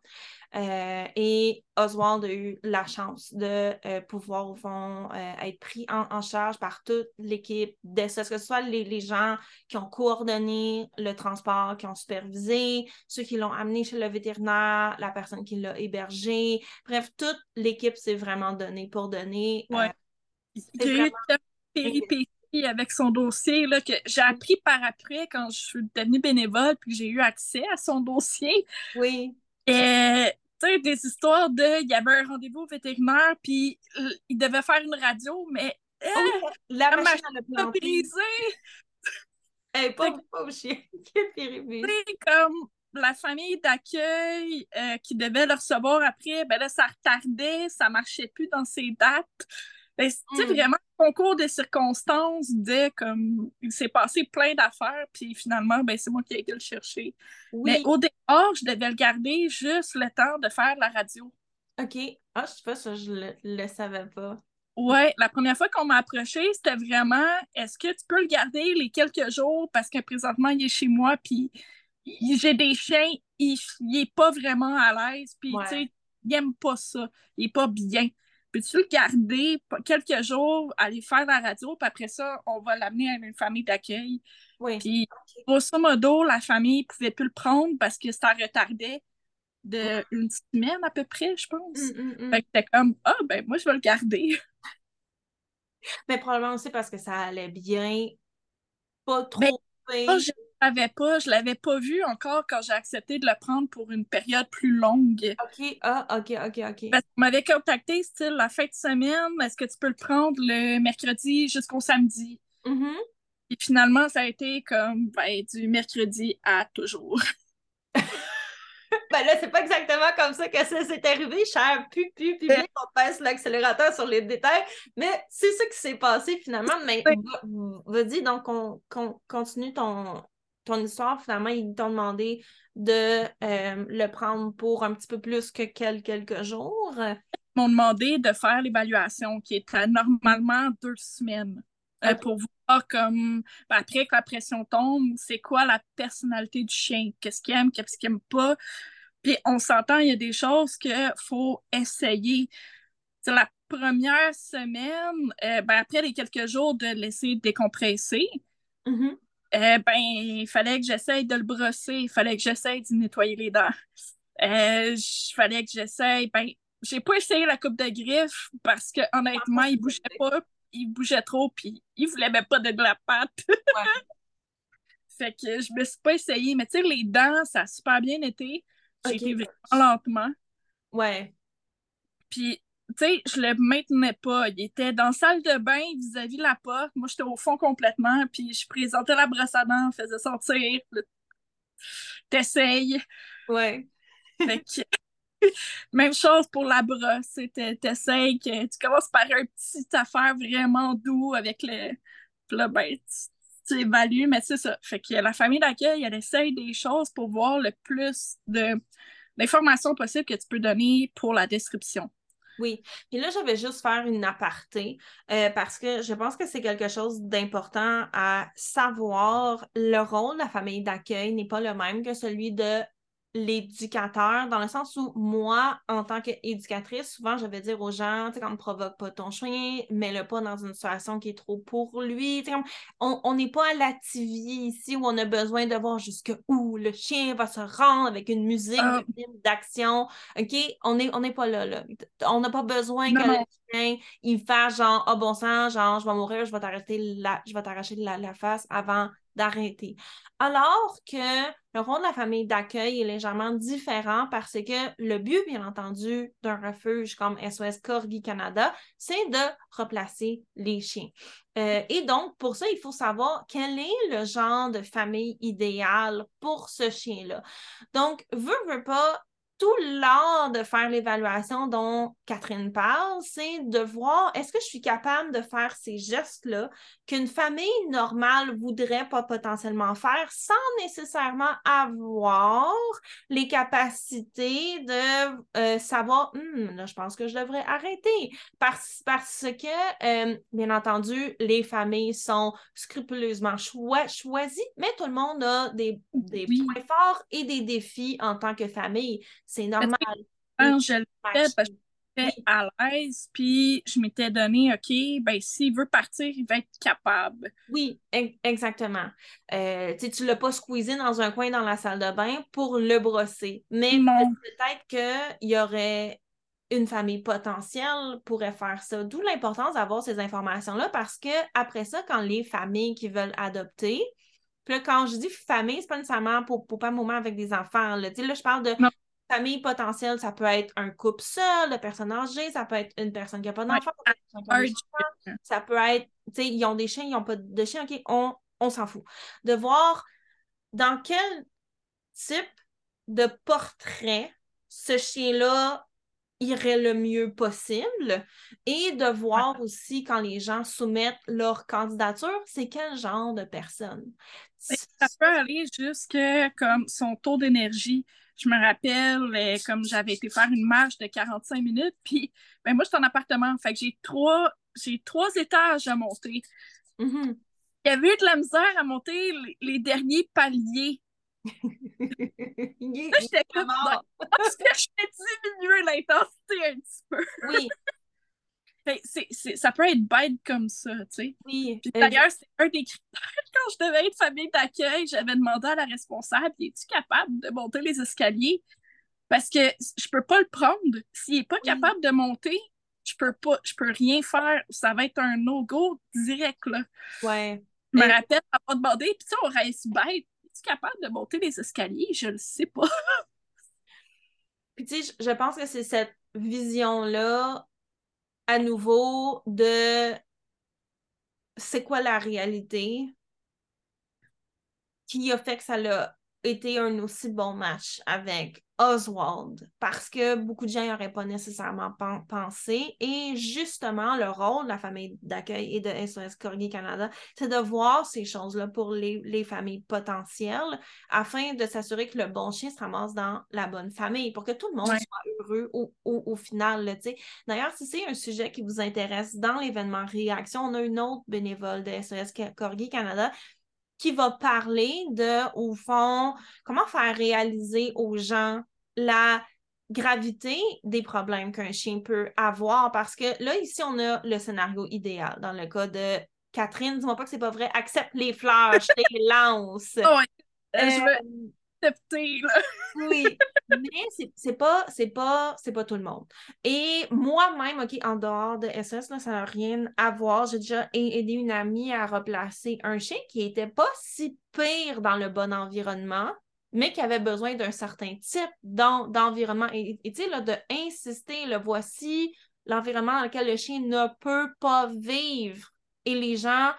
Euh, et Oswald a eu la chance de euh, pouvoir, au fond, euh, être pris en, charge par toute l'équipe d'essai, que ce soit les, les, gens qui ont coordonné le transport, qui ont supervisé, ceux qui l'ont amené chez le vétérinaire, la personne qui l'a hébergé. Bref, toute l'équipe s'est vraiment donnée pour donner. Ouais. Il y a eu avec son dossier là, que j'ai appris par après quand je suis devenue bénévole puis j'ai eu accès à son dossier. Oui. Et des histoires de il y avait un rendez-vous vétérinaire, puis il devait faire une radio, mais oh, la, la machine, a brisé. <laughs> Pas, pas chien <laughs> qui est comme la famille d'accueil euh, qui devait le recevoir après, ben là, ça retardait, ça marchait plus dans ses dates. Ben, c'est mm. vraiment un concours de circonstances de comme il s'est passé plein d'affaires, puis finalement, ben, c'est moi qui ai été le chercher. Mais au départ, je devais le garder juste le temps de faire la radio. OK. Ah, je sais pas ça, je le, le savais pas. Ouais, la première fois qu'on m'a approché, c'était vraiment est-ce que tu peux le garder les quelques jours? Parce que présentement il est chez moi puis j'ai des chiens, il, il est pas vraiment à l'aise puis tu sais, il aime pas ça, il est pas bien peux-tu le garder quelques jours, aller faire la radio, puis après ça, on va l'amener à une famille d'accueil? Oui. Puis, grosso modo, la famille ne pouvait plus le prendre parce que ça retardait de une semaine à peu près, je pense. Hum, hum, hum. Fait que c'était comme, ah, ben moi, je vais le garder. Mais <laughs> probablement aussi parce que ça allait bien, pas ben, trop l'avais pas, je l'avais pas vu encore quand j'ai accepté de le prendre pour une période plus longue. OK, ah, OK, OK, OK. Parce qu'on m'avait contacté, style, la fin de semaine, est-ce que tu peux le prendre le mercredi jusqu'au samedi? Mm-hmm. Et finalement, ça a été comme, ben, du mercredi à toujours. <laughs> ben là, c'est pas exactement comme ça que ça s'est arrivé, cher pu, pu, pu, on passe l'accélérateur sur les détails, mais c'est ça qui s'est passé finalement. Mais vas-y, donc, on, continue ton, ton histoire, finalement, ils t'ont demandé de euh, le prendre pour un petit peu plus que quelques jours. Ils m'ont demandé de faire l'évaluation qui était normalement deux semaines. Euh, pour voir comme ben, après que la pression tombe, c'est quoi la personnalité du chien, qu'est-ce qu'il aime, qu'est-ce qu'il aime pas? Puis on s'entend, il y a des choses qu'il faut essayer. C'est la première semaine, euh, ben, après les quelques jours de laisser décompresser, mm-hmm. Euh, ben, il fallait que j'essaye de le brosser, il fallait que j'essaye d'y nettoyer les dents. Euh, il fallait que j'essaye. Ben, j'ai pas essayé la coupe de griffes parce que honnêtement, il bougeait pas, il bougeait trop, puis il voulait même pas de la pâte. <laughs> fait que je me suis pas essayé, mais tu sais, les dents, ça a super bien été. J'ai été vraiment lentement. Ouais. Puis tu sais, je le maintenais pas. Il était dans la salle de bain vis-à-vis de la porte. Moi, j'étais au fond complètement. Puis je présentais la brosse à dents, faisais sortir. T'essayes. Ouais. Fait que... <laughs> Même chose pour la brosse. T'essayes que tu commences par un petit affaire vraiment doux avec le. Puis là, ben, tu, évalues, mais c'est ça. Fait que la famille d'accueil, elle essaye des choses pour voir le plus de d'informations possibles que tu peux donner pour la description. Oui. Puis là, je vais juste faire une aparté euh, parce que je pense que c'est quelque chose d'important à savoir. Le rôle de la famille d'accueil n'est pas le même que celui de l'éducateur, dans le sens où moi, en tant qu'éducatrice, souvent, je vais dire aux gens, tu sais, quand ne provoque pas ton chien, mets-le pas dans une situation qui est trop pour lui. on n'est pas à la TV ici où on a besoin de voir jusqu'où le chien va se rendre avec une musique ah. d'action. OK? On n'est on pas là, là. On n'a pas besoin que le chien, il fasse genre, oh bon sang, genre, je vais mourir, je vais t'arrêter la, je vais t'arracher la, la face avant d'arrêter. Alors que le rôle de la famille d'accueil est légèrement différent parce que le but, bien entendu, d'un refuge comme SOS Corgi Canada, c'est de replacer les chiens. Euh, et donc, pour ça, il faut savoir quel est le genre de famille idéale pour ce chien-là. Donc, veut, veut pas, tout l'art de faire l'évaluation dont Catherine parle, c'est de voir est-ce que je suis capable de faire ces gestes-là qu'une famille normale voudrait pas potentiellement faire sans nécessairement avoir les capacités de euh, savoir hum, là, je pense que je devrais arrêter. Parce, parce que, euh, bien entendu, les familles sont scrupuleusement choisies, mais tout le monde a des, des points forts et des défis en tant que famille. C'est normal. je le fais parce que j'étais à l'aise, puis je m'étais donné, OK, ben s'il veut partir, il va être capable. Oui, exactement. Euh, tu ne l'as pas squeezé dans un coin dans la salle de bain pour le brosser. Mais peut-être qu'il y aurait une famille potentielle pourrait faire ça. D'où l'importance d'avoir ces informations-là parce que après ça, quand les familles qui veulent adopter, puis là, quand je dis famille, c'est pas nécessairement pour, pour pas un moment avec des enfants. Là, là je parle de famille potentielle, ça peut être un couple seul, de personnes âgées, ça peut être une personne qui n'a pas d'enfant, ça peut être, tu sais, ils ont des chiens, ils n'ont pas de chiens, OK, on, on s'en fout. De voir dans quel type de portrait ce chien-là irait le mieux possible et de voir aussi quand les gens soumettent leur candidature, c'est quel genre de personne? Ça peut aller jusqu'à comme son taux d'énergie je me rappelle, euh, comme j'avais été faire une marche de 45 minutes, puis ben, moi, je suis en appartement. Fait que j'ai trois, j'ai trois étages à monter. Mm-hmm. Il y avait eu de la misère à monter les, derniers paliers. <laughs> Là, j'étais comme, est-ce que je vais diminuer l'intensité un petit peu? Oui. Ça peut être bête comme ça, tu sais. Oui. Puis d'ailleurs, c'est un des critères <laughs> quand je devais être famille d'accueil, j'avais demandé à la responsable, es-tu capable de monter les escaliers? Parce que je peux pas le prendre. S'il est pas capable de monter, je peux pas, je peux rien faire. Ça va être un no-go direct, là. Ouais. Je me rappelle pas demandé, puis tu on reste bête. Es-tu capable de monter les escaliers? Je le sais pas. <laughs> puis tu sais, je pense que c'est cette vision-là à nouveau de c'est quoi la réalité qui a fait que ça a été un aussi bon match avec Oswald parce que beaucoup de gens n'y auraient pas nécessairement pensé. Et justement, le rôle de la famille d'accueil et de SOS Corgi Canada, c'est de voir ces choses-là pour les, familles potentielles afin de s'assurer que le bon chien se ramasse dans la bonne famille pour que tout le monde soit heureux au, au, final. D'ailleurs, si c'est un sujet qui vous intéresse dans l'événement Réaction, on a une autre bénévole de SOS Corgi Canada qui va parler de, au fond, comment faire réaliser aux gens la gravité des problèmes qu'un chien peut avoir. Parce que là, ici, on a le scénario idéal. Dans le cas de Catherine, dis-moi pas que c'est pas vrai, accepte les fleurs, <laughs> je les lance. je veux oui, mais c'est pas, c'est pas, c'est pas tout le monde. Et moi-même, OK, en dehors de SS, là, ça n'a rien à voir. J'ai déjà aidé une amie à replacer un chien qui était pas si pire dans le bon environnement, mais qui avait besoin d'un certain type d'environnement. Et tu sais, de insister, le voici l'environnement dans lequel le chien ne peut pas vivre. Et les gens,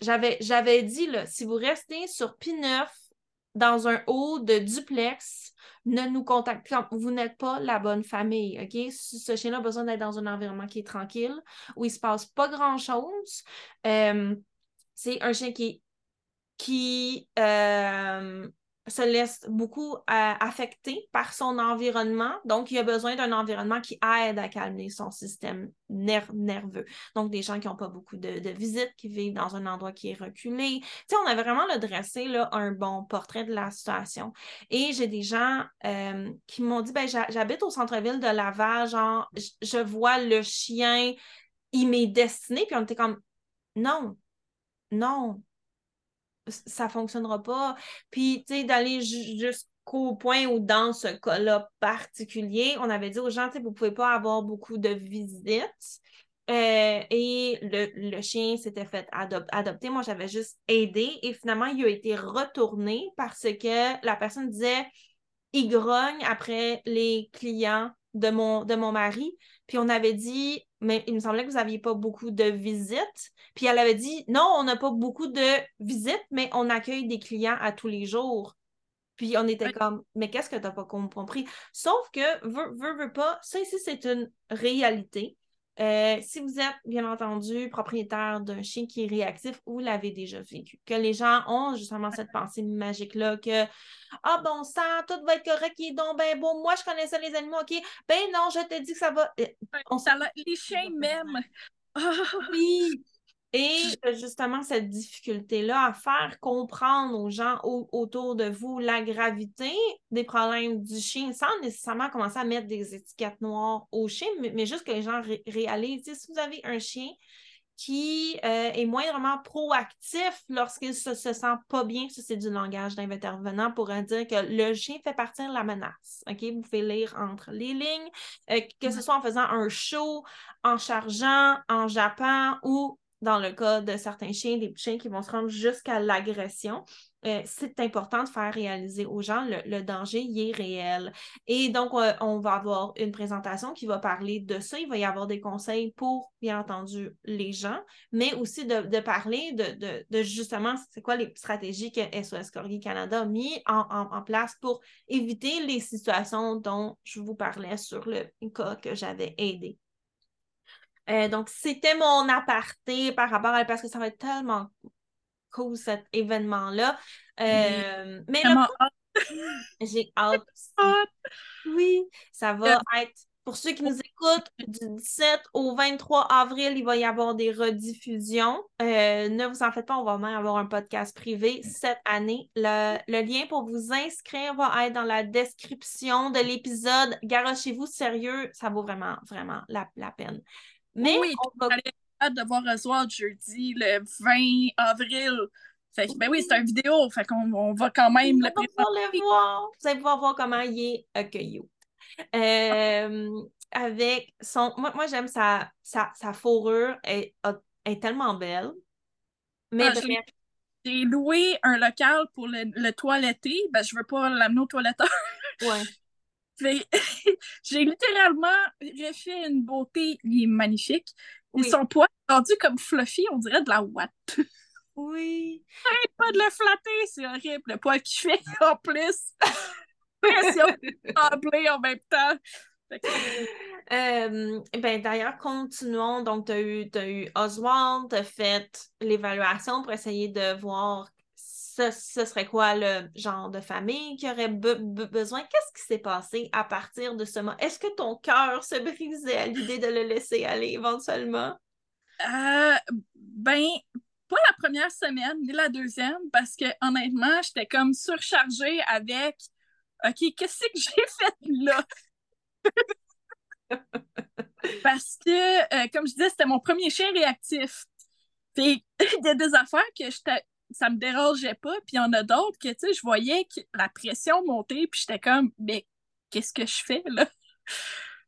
j'avais, dit, si vous restez sur P9, dans un haut de duplex, ne nous contactez Vous n'êtes pas la bonne famille, OK? Ce chien-là a besoin d'être dans un environnement qui est tranquille, où il ne se passe pas grand-chose. Euh, c'est un chien qui, euh, se laisse beaucoup euh, affecter par son environnement. Donc, il a besoin d'un environnement qui aide à calmer son système nerveux. Donc, des gens qui n'ont pas beaucoup de, visites, qui vivent dans un endroit qui est reculé. Tu sais, on avait vraiment le dressé un bon portrait de la situation. Et j'ai des gens euh, qui m'ont dit, ben, j'habite au centre-ville de Laval, genre, je vois le chien, il m'est destiné, puis on était comme, non, non, ça fonctionnera pas. Puis, tu sais, d'aller jusqu'au point où, dans ce cas-là particulier, on avait dit aux gens, tu sais, vous pouvez pas avoir beaucoup de visites. Euh, et le, chien s'était fait adopter. Moi, j'avais juste aidé et finalement, il a été retourné parce que la personne disait il grogne après les clients de mon, de mon mari. Puis on avait dit mais il me semblait que vous n'aviez pas beaucoup de visites. Puis elle avait dit, non, on n'a pas beaucoup de visites, mais on accueille des clients à tous les jours. Puis on était comme, mais qu'est-ce que tu n'as pas compris? Sauf que, veux, veux, veux pas, ça ici, c'est une réalité. Euh, si vous êtes, bien entendu, propriétaire d'un chien qui est réactif, vous l'avez déjà vécu. Que les gens ont justement cette pensée magique-là que Ah bon sang, tout va être correct, il est donc ben bon. Moi, je connaissais les animaux, OK? Ben non, je te dis que ça va. Euh, on... les chiens même. oui, et justement, cette difficulté-là à faire comprendre aux gens autour de vous la gravité des problèmes du chien sans nécessairement commencer à mettre des étiquettes noires au chien, mais, juste que les gens réalisent. Si vous avez un chien qui euh, est moindrement proactif lorsqu'il se, se sent pas bien, ça c'est du langage d'intervenant pour dire que le chien fait partie de la menace. OK? Vous pouvez lire entre les lignes, euh, que ce soit en faisant un show, en chargeant, en jappant ou dans le cas de certains chiens, des chiens qui vont se rendre jusqu'à l'agression, euh, c'est important de faire réaliser aux gens le, le danger, il est réel. Et donc, euh, on va avoir une présentation qui va parler de ça. Il va y avoir des conseils pour, bien entendu, les gens, mais aussi de, parler de, justement, c'est quoi les stratégies que SOS Corgi Canada a mis en, en, place pour éviter les situations dont je vous parlais sur le cas que j'avais aidé. Euh, donc, c'était mon aparté par rapport à parce que ça va être tellement cool cet événement-là. Euh, mais là, <laughs> j'ai hâte. Oui, ça va être. Pour ceux qui nous écoutent, du 17 au 23 avril, il va y avoir des rediffusions. Euh, ne vous en faites pas, on va même avoir un podcast privé cette année. Le, lien pour vous inscrire va être dans la description de l'épisode. Garochez-vous, sérieux, ça vaut vraiment, vraiment la peine. Mais oui, on va... hâte de voir Oswald jeudi, le 20 avril. Fait ben oui, c'est une vidéo, fait qu'on on va quand même le le voir. Vous allez pouvoir voir comment il est accueilli. Euh, avec son. Moi, moi j'aime sa, sa, sa, fourrure. Elle, est tellement belle. Mais ah, J'ai loué un local pour le, le toiletter. Ben, je veux pas l'amener au toiletteur. Ouais. <laughs> j'ai littéralement refait une beauté, il est magnifique. Et son poids rendu comme fluffy, on dirait de la ouate. Oui. Arrête pas de le flatter, c'est horrible le poids qu'il fait <laughs> en plus. Pression en même temps. Euh, ben, D'ailleurs, continuons. Donc, tu as eu Oswald, tu as fait l'évaluation pour essayer de voir ce, serait quoi le genre de famille qui aurait besoin? Qu'est-ce qui s'est passé à partir de ce moment? Est-ce que ton cœur se brisait à l'idée de le laisser aller éventuellement? Euh, ben, pas la première semaine, ni la deuxième, parce que honnêtement, j'étais comme surchargée avec OK, qu'est-ce que j'ai fait là? parce que, euh, comme je disais, c'était mon premier chien réactif. <laughs> il y a des affaires que j'étais ça me dérangeait pas. Puis il y en a d'autres que, tu sais, je voyais que la pression montait, puis j'étais comme, mais qu'est-ce que je fais, là?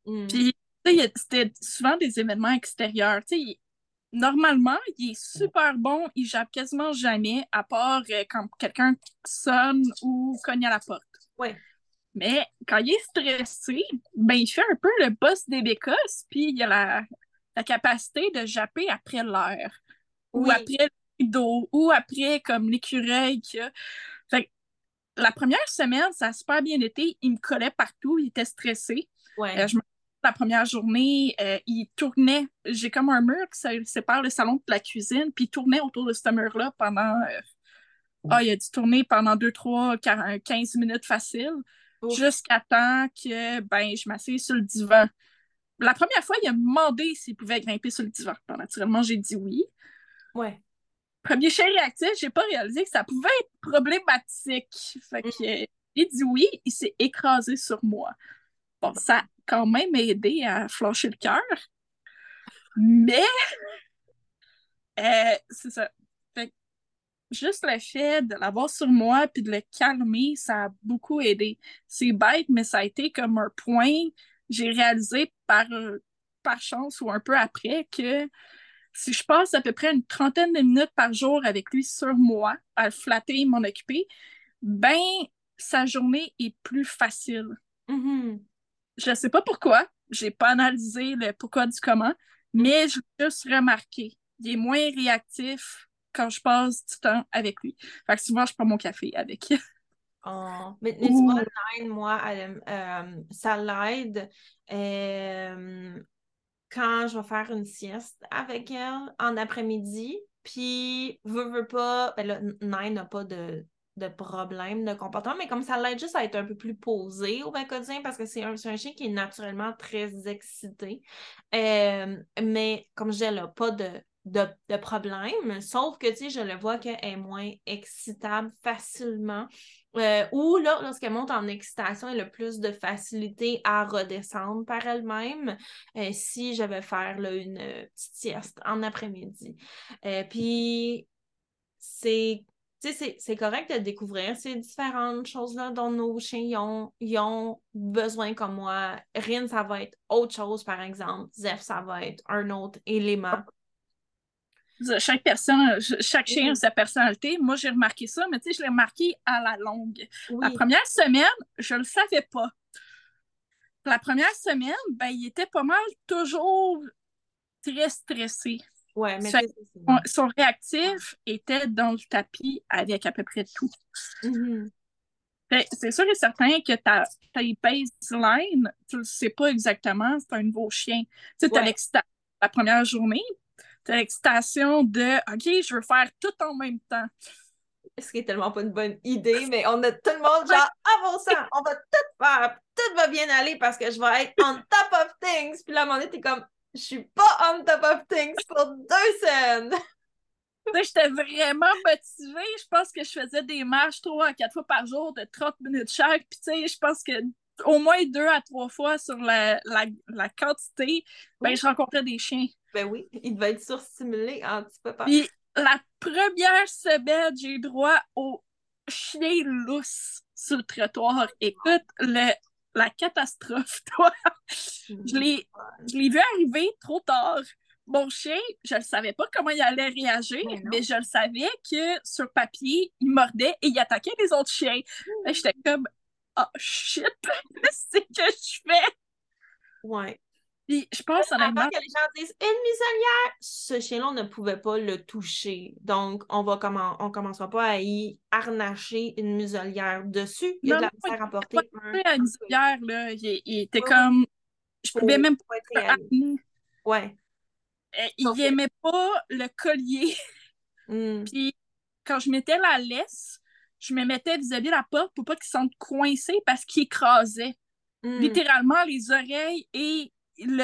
Mm. Puis, tu sais, c'était souvent des événements extérieurs. Tu sais, normalement, il est super bon, il jappe quasiment jamais, à part euh, quand quelqu'un sonne ou cogne à la porte. Ouais. Mais quand il est stressé, ben, il fait un peu le boss des bécosses, puis il a la, la capacité de japper après l'heure. Ou après d'eau ou après comme l'écureuil qu'il a. Fait la première semaine, ça a super bien été. Il me collait partout, il était stressé. Ouais. Euh, je me la première journée, euh, il tournait. J'ai comme un mur qui sépare le salon de la cuisine, puis il tournait autour de ce mur-là pendant. Euh, ah, il a dû tourner pendant 2, 3, 15 minutes facile, jusqu'à temps que ben, je m'assieds sur le divan. La première fois, il a demandé s'il pouvait grimper sur le divan. naturellement, j'ai dit oui. Ouais premier chien réactif, j'ai pas réalisé que ça pouvait être problématique. Fait que, mm. il dit oui, il s'est écrasé sur moi. Bon, ça a quand même aidé à flancher le cœur. Mais, <laughs> euh, c'est ça. Fait juste le fait de l'avoir sur moi puis de le calmer, ça a beaucoup aidé. C'est bête, mais ça a été comme un point. J'ai réalisé par, par chance ou un peu après que si je passe à peu près une trentaine de minutes par jour avec lui sur moi, à le flatter, m'en occuper, ben, sa journée est plus facile. Mm-hmm. Je ne sais pas pourquoi, j'ai pas analysé le pourquoi du comment, mais j'ai juste remarqué. Il est moins réactif quand je passe du temps avec lui. Fait que souvent, je prends mon café avec. Oh. <laughs> Mais, mais tu vois, moi, euh, ça l'aide euh, quand je vais faire une sieste avec elle en après-midi. Puis, veut, veut pas, ben là, Nine n'a pas de, de problème de comportement, mais comme ça l'aide juste à être un peu plus posé au quotidien parce que c'est un, un, chien qui est naturellement très excité. Euh, mais comme je là, pas de de, problème, sauf que, tu sais, je le vois qu'elle est moins excitable facilement. Euh, ou là, lorsqu'elle monte en excitation, elle a plus de facilité à redescendre par elle-même euh, si je vais faire une petite sieste en après-midi. Euh, puis, c'est correct de découvrir ces différentes choses-là dont nos chiens ont, ont, besoin comme moi. Rin, ça va être autre chose, par exemple. Zef, ça va être un autre élément chaque personne, chaque chien a sa personnalité. Moi, j'ai remarqué ça, mais tu sais, je l'ai remarqué à la longue. La première semaine, je le savais pas. La première semaine, ben, il était pas mal toujours très stressé. Ouais, mais son, réactif était dans le tapis avec à peu près tout. Mm-hmm. C'est sûr et certain que ta, ta baseline, tu ne sais pas exactement, c'est un nouveau chien. Tu sais, ouais. la première journée, l'excitation de OK, je veux faire tout en même temps. Ce qui est tellement pas une bonne idée, mais on a tout le monde genre avançant, on va tout faire, tout va bien aller parce que je vais être on top of things. Puis là, à un moment donné, t'es comme je suis pas on top of things pour deux scènes. j'étais vraiment motivée. Je pense que je faisais des marches trois à quatre fois par jour de 30 minutes chaque. Puis, tu sais, je pense que au moins deux à trois fois sur la, la, la quantité, ben, je rencontrais des chiens. Ben oui, il devait être surstimulé un petit peu par. Puis la première semaine, j'ai eu droit au chien lousse sur le trottoir. Écoute, le, la catastrophe, <laughs> toi. je l'ai vu arriver trop tard. Mon chien, je ne savais pas comment il allait réagir, mais, je le savais que sur papier, il mordait et il attaquait les autres chiens. J'étais comme, oh shit, <laughs> c'est que je fais. Ouais. Puis je pense honnêtement. que les gens disent une muselière, ce chien-là, on ne pouvait pas le toucher. Donc, on va comment on commencera pas à y harnacher une muselière dessus. Il y a de la misère à porter. La muselière, là, il, était comme. Je pouvais même pas être Ouais. Euh, il n'aimait pas le collier. <laughs> Hmm. Puis quand je mettais la laisse, je me mettais vis-à-vis la porte pour pas qu'il se sente coincé parce qu'il écrasait. Hmm. Littéralement, les oreilles et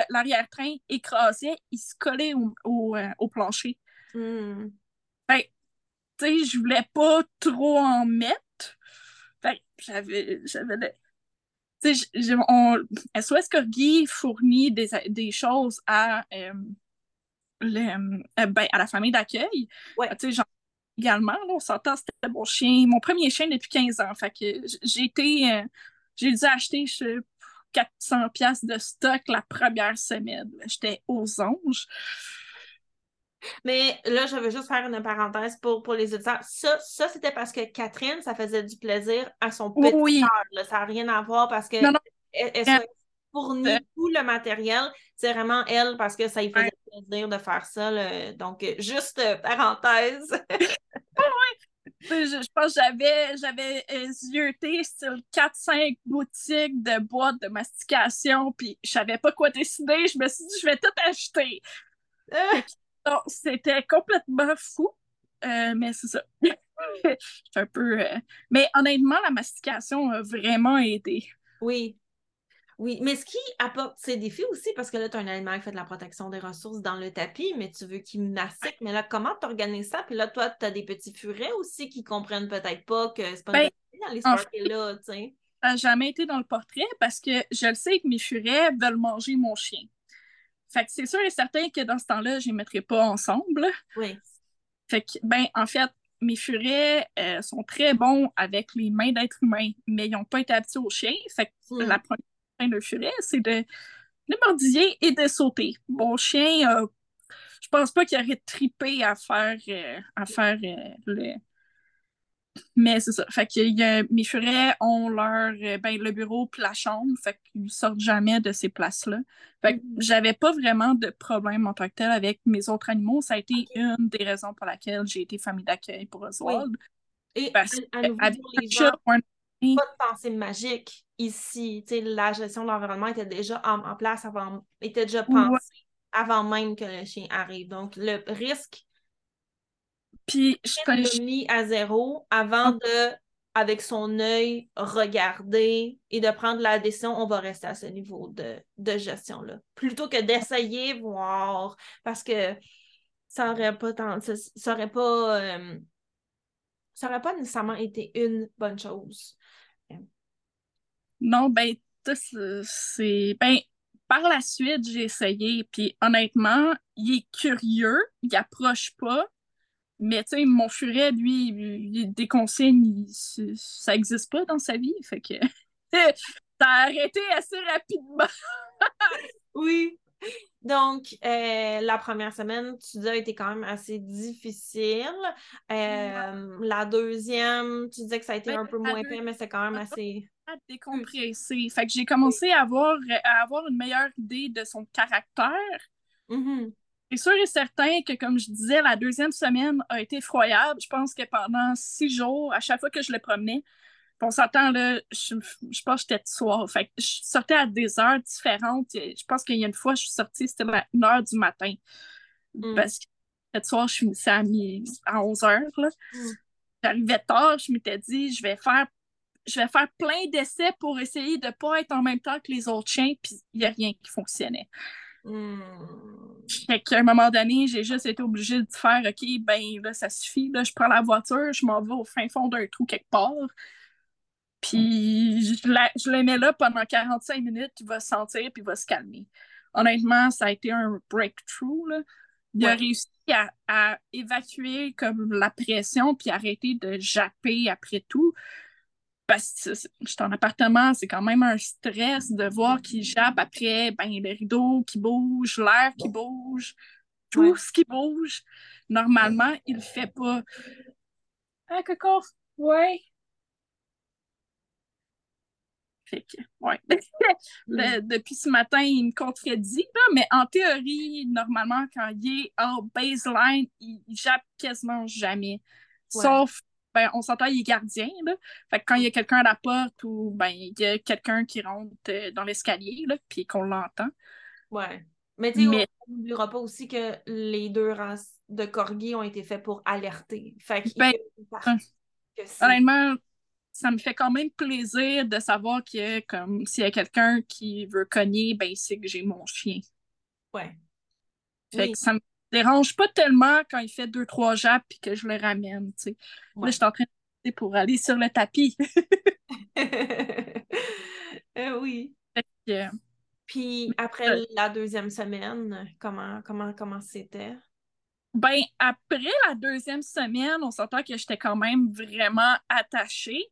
l'arrière-train écrasait, il se collait au, euh, plancher. Mm. Fait tu sais, je voulais pas trop en mettre. Fait j'avais. j'avais sais, SOS Corgi fournit des, des choses à, euh, euh, ben, à la famille d'accueil. Ouais. Également, là, on s'entend, c'était mon chien, mon premier chien depuis 15 ans. Fait que j'ai été. j'ai dû acheter, je 400 pièces de stock la première semaine. J'étais aux anges. Mais là, je veux juste faire une parenthèse pour, pour les auditeurs. Ça, ça c'était parce que Catherine, ça faisait du plaisir à son petit oui. Ça n'a rien à voir parce que Elle, fournit tout le matériel. C'est vraiment elle parce que ça lui faisait plaisir de faire ça. Donc, juste euh, parenthèse. <laughs> oui, je, pense que j'avais, j'avais yeuté sur 4-5 boutiques de boîtes de mastication, puis je savais pas quoi décider. Je me suis dit, je vais tout acheter. Euh. c'était complètement fou, euh, mais c'est ça. <laughs> un peu. Euh, mais honnêtement, la mastication a vraiment aidé. Oui, oui, mais ce qui apporte ses défis aussi, parce que là, tu as un animal qui fait de la protection des ressources dans le tapis, mais tu veux qu'il mastique. Mais là, comment tu organises ça? Puis là, toi, tu as des petits furets aussi qui comprennent peut-être pas que c'est pas une ben, dans les là, tu sais. Ça n'a jamais été dans le portrait parce que je le sais que mes furets veulent manger mon chien. Fait que c'est sûr et certain que dans ce temps-là, je ne les mettrai pas ensemble. Oui. Fait que, ben, en fait, mes furets euh, sont très bons avec les mains d'êtres humains, mais ils n'ont pas été habitués au chien. Fait que hmm. la première de furet, c'est de le mordiller et de sauter. Mon chien, euh, je pense pas qu'il aurait tripé à faire, euh, à faire euh, le. Mais c'est ça. Fait que mes furets ont leur ben, le bureau puis la chambre. Fait qu'ils sortent jamais de ces places-là. Fait que mm-hmm. j'avais pas vraiment de problème en tant que tel avec mes autres animaux. Ça a été une des raisons pour laquelle j'ai été famille d'accueil pour Oswald. Et parce à, les gens pas de pensée magique ici. la gestion de l'environnement était déjà en, place avant, était déjà pensée avant même que le chien arrive. Donc, le risque puis je mis à zéro avant ah. de, avec son œil, regarder et de prendre la décision, on va rester à ce niveau de, de gestion-là. Plutôt que d'essayer, voir, parce que ça aurait pas tant, ça, aurait pas euh, ça aurait pas nécessairement été une bonne chose. Non, ben, c'est. Ben, par la suite, j'ai essayé, puis honnêtement, il est curieux, il approche pas, mais tu sais, mon furet, lui, il, des consignes, ça n'existe pas dans sa vie, fait que <laughs> ça a arrêté assez rapidement. <laughs> oui. Donc, euh, la première semaine, tu disais, a été quand même assez difficile. Euh, la deuxième, tu disais que ça a été un peu moins pire, mais c'est quand même assez. Décompressé. Fait que j'ai commencé à avoir, à avoir une meilleure idée de son caractère. Mm-hmm. C'est sûr et certain que, comme je disais, la deuxième semaine a été effroyable. Je pense que pendant six jours, à chaque fois que je le promenais, on s'entend, là, je, je pense que j'étais de soir. Fait je sortais à des heures différentes. Je pense qu'il y a une fois, je suis sortie, c'était à 1 heure du matin. Mm. Parce que cette soir, je finissais à, à 11 heures. Mm. J'arrivais tard, je m'étais dit, je vais faire je vais faire plein d'essais pour essayer de ne pas être en même temps que les autres chiens, puis il n'y a rien qui fonctionnait. Mm. Fait qu'à un moment donné, j'ai juste été obligée de faire OK, ben là, ça suffit, là, je prends la voiture, je m'en vais au fin fond d'un trou quelque part, puis je, le mets là pendant 45 minutes, il va se sentir puis il va se calmer. Honnêtement, ça a été un breakthrough. Là. Il a réussi à, évacuer comme la pression puis arrêter de japper après tout. Parce que je suis en appartement, c'est quand même un stress de voir qu'il jappe après ben, les rideaux qui bougent, l'air qui bouge, tout ce qui bouge. Normalement, il le fait pas. Ah, Coco, ouais, ouais. <laughs> Mm. depuis ce matin, il me contredit, mais en théorie, normalement, quand il est en baseline, il, jappe quasiment jamais. Sauf, ben, on s'entend, il est gardien, là. Fait que quand il y a quelqu'un à la porte ou ben, il y a quelqu'un qui rentre euh, dans l'escalier, puis qu'on l'entend. Ouais. Mais tu sais, on n'oubliera pas aussi que les deux races de corgi ont été faits pour alerter. Fait que, ben, honnêtement, ça me fait quand même plaisir de savoir que comme s'il y a quelqu'un qui veut cogner, ben c'est que j'ai mon chien. Ouais. Fait que ça me dérange pas tellement quand il fait deux, trois jappes et que je le ramène, tu sais. Là, je suis en train de pour aller sur le tapis. <laughs> <laughs> euh, oui. Euh, puis après la deuxième semaine, comment comment comment c'était? Ben, après la deuxième semaine, on s'entend que j'étais quand même vraiment attachée.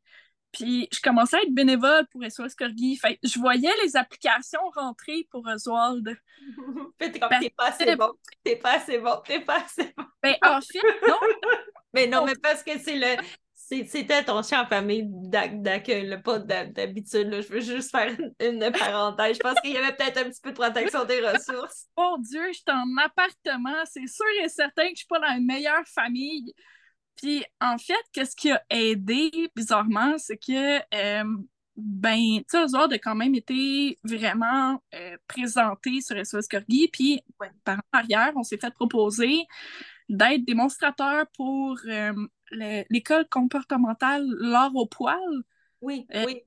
Puis je commençais à être bénévole pour SOS Corgi. Fait je voyais les applications rentrer pour Oswald. <laughs> t'es comme, t'es pas assez bon, t'es pas assez bon, t'es pas assez bon. Ben, <laughs> en fait, non. mais non, mais parce que c'est le, c'était ton chien en famille d'accueil, pas d'habitude. Je veux juste faire une, parenthèse. Je pense qu'il y avait peut-être un petit peu de protection des ressources. Oh Dieu, je suis en appartement. C'est sûr et certain que je ne suis pas dans une meilleure famille. Puis en fait, qu'est-ce qui a aidé bizarrement, c'est que euh, ben, tu sais, Oswald a quand même été vraiment euh, présenté sur SOS Corgi. Puis par arrière, on s'est fait proposer d'être démonstrateur pour euh, l'école comportementale L'art au poil. Oui, euh, oui.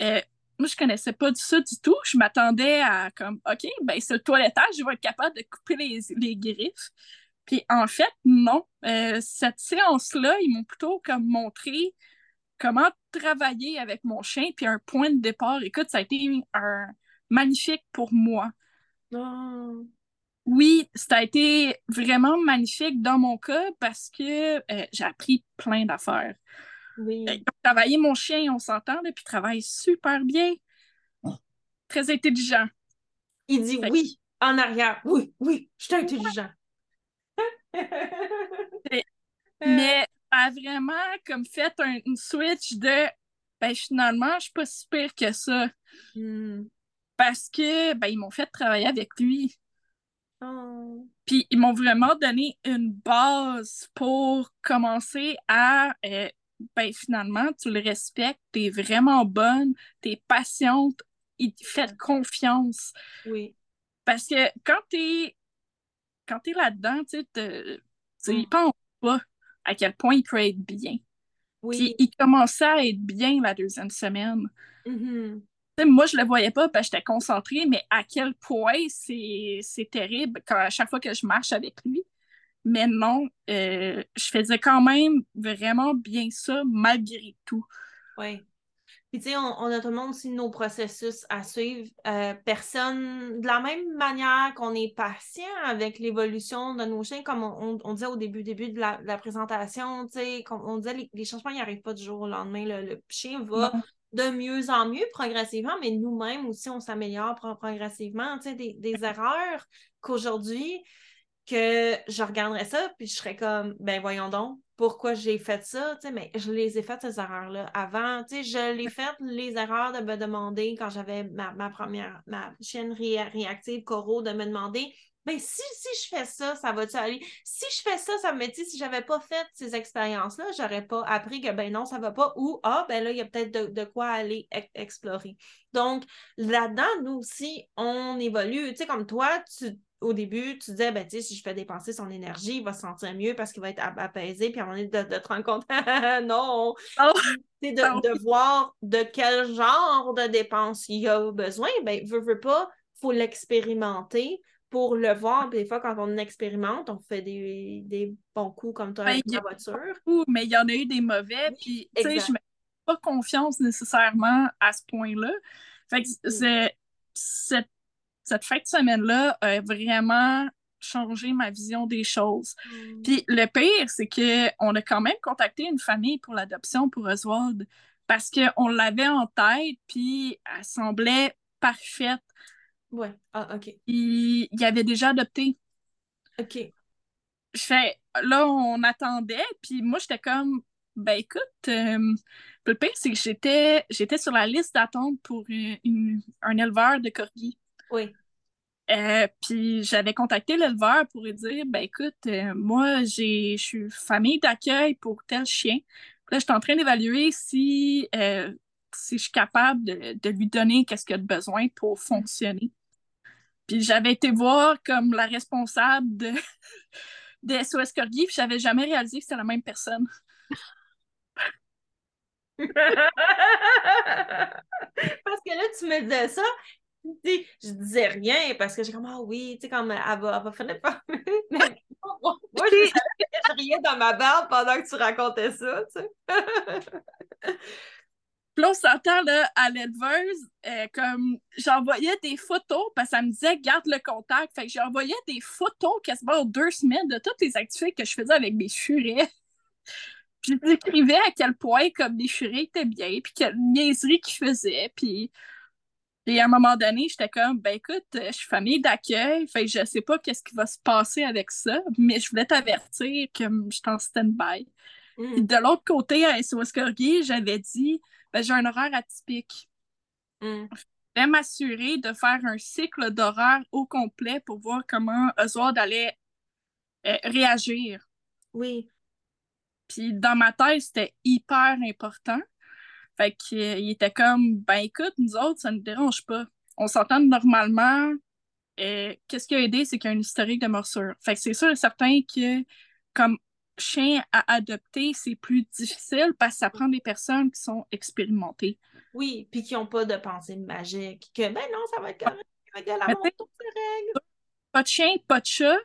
Euh, moi, je connaissais pas ça du tout. Je m'attendais à comme, OK, ben ce toilettage, je vais être capable de couper les, les griffes. Puis en fait, non. Euh, cette séance-là, ils m'ont plutôt comme montré comment travailler avec mon chien, puis un point de départ. Écoute, ça a été un magnifique pour moi. Oh oui, ça a été vraiment magnifique dans mon cas parce que euh, j'ai appris plein d'affaires. Oui. Euh, travailler mon chien, on s'entend, puis il travaille super bien. Très intelligent. Il dit oui en arrière. Oui, oui, je suis intelligent. <laughs> Mais a vraiment comme fait un, une switch de ben finalement, je suis pas si pire que ça. Hmm. Parce que ben, ils m'ont fait travailler avec lui. Oh. Puis ils m'ont vraiment donné une base pour commencer à euh, ben finalement, tu le respectes, tu es vraiment bonne, tu es patiente, il te fait confiance. Oui. Parce que quand tu quand es là-dedans, tu sais, il Mm. pense pas à quel point il peut être bien. Oui. Puis il commençait à être bien la deuxième semaine. Mhm. Tu sais, moi, je le voyais pas parce que j'étais concentrée, mais à quel point c'est c'est terrible quand, à chaque fois que je marche avec lui. Mais non, euh, je faisais quand même vraiment bien ça malgré tout. Oui. Puis, tu sais, on, on a tout le monde aussi nos processus à suivre. Euh, personne, de la même manière qu'on est patient avec l'évolution de nos chiens, comme on, on- on disait au début, début de la, de la présentation, tu sais, comme on disait, les, les changements n'y arrivent pas du jour au lendemain. Le, le chien va Non. de mieux en mieux progressivement, mais nous-mêmes aussi, on s'améliore pro- progressivement. Tu sais, des, des erreurs qu'aujourd'hui, que je regarderais ça, puis je serais comme, ben voyons donc, pourquoi j'ai fait ça, tu sais, mais je les ai faites, ces erreurs-là, avant, tu sais, je l'ai fait, les erreurs de me demander, quand j'avais ma, ma première, ma ré- réactive, Coro, de me demander, ben si, si je fais ça, ça va-tu aller? Si je fais ça, ça me dit, si j'avais pas fait ces expériences-là, j'aurais pas appris que, ben non, ça va pas, ou, ah, ben là, il y a peut-être de, de quoi aller e- explorer. Donc, là-dedans, nous aussi, on évolue, tu sais, comme toi, tu au début, tu disais, ben, si je fais dépenser son énergie, il va se sentir mieux parce qu'il va être ap- apaisé, puis à un moment donné, de, de te rendre compte, <laughs> non, Oh, c'est de, de voir de quel genre de dépenses il a besoin, ben, veut, veut pas, faut l'expérimenter pour le voir. Puis des fois, quand on expérimente, on fait des, des bons coups comme toi Ben, avec il la voiture. Mais il y en a eu des mauvais, puis tu sais, je fais pas confiance nécessairement à ce point-là. Fait que Mm. c'est- cette, cette fin de semaine-là a vraiment changé ma vision des choses. Mm. Puis le pire, c'est qu'on a quand même contacté une famille pour l'adoption pour Oswald parce qu'on l'avait en tête, puis elle semblait parfaite. Ouais. Ah, OK. Il, il avait déjà adopté. OK. Je fais, là, on attendait, puis moi, j'étais comme, ben écoute, euh, le pire, c'est que j'étais, j'étais sur la liste d'attente pour une- une- un éleveur de corgis. Oui. Euh, puis j'avais contacté l'éleveur pour lui dire, ben écoute, euh, moi, j'ai, je suis famille d'accueil pour tel chien. Là, je suis en train d'évaluer si, euh, si je suis capable de, de lui donner qu'est-ce qu'il a de besoin pour fonctionner. Puis j'avais été voir comme la responsable de, <laughs> de SOS Corgi, puis j'avais jamais réalisé que c'était la même personne. <laughs> parce que là, tu me disais ça, je disais rien parce que j'ai comme, ah oui, tu sais, comme elle va, elle va finir par. <laughs> <laughs> Moi, je savais que je riais dans ma barbe pendant que tu racontais ça, tu sais. <laughs> Puis là, on s'entend là, à l'éleveuse, euh, comme j'envoyais des photos parce qu'elle me disait garde le contact. Fait que j'envoyais des photos quasiment deux semaines de toutes les activités que je faisais avec mes furets. Puis je décrivais à quel point comme les furets étaient bien, puis quelle niaiserie qu'ils faisaient. Puis, puis à un moment donné, j'étais comme ben écoute, je suis famille d'accueil, fait je sais pas qu'est-ce qui va se passer avec ça, mais je voulais t'avertir que je suis en stand-by. Puis Mm, de l'autre côté, à SOS Corgi, j'avais dit ben, j'ai un horaire atypique. mm. Je voulais m'assurer de faire un cycle d'horaire au complet pour voir comment Oswald allait euh, réagir. Oui. Puis dans ma tête, c'était hyper important. Fait qu'il était comme ben écoute, nous autres, ça ne nous dérange pas. On s'entend normalement. euh, Qu'est-ce qui a aidé, c'est qu'il y a un historique de morsure. Fait que c'est sûr et certain que comme chien à adopter, c'est plus difficile parce que ça prend des personnes qui sont expérimentées. Oui, puis qui n'ont pas de pensée magique. Que, ben non, ça va être correct. Regarde la Mais montre, c'est règle. Pas de chien, pas de chat,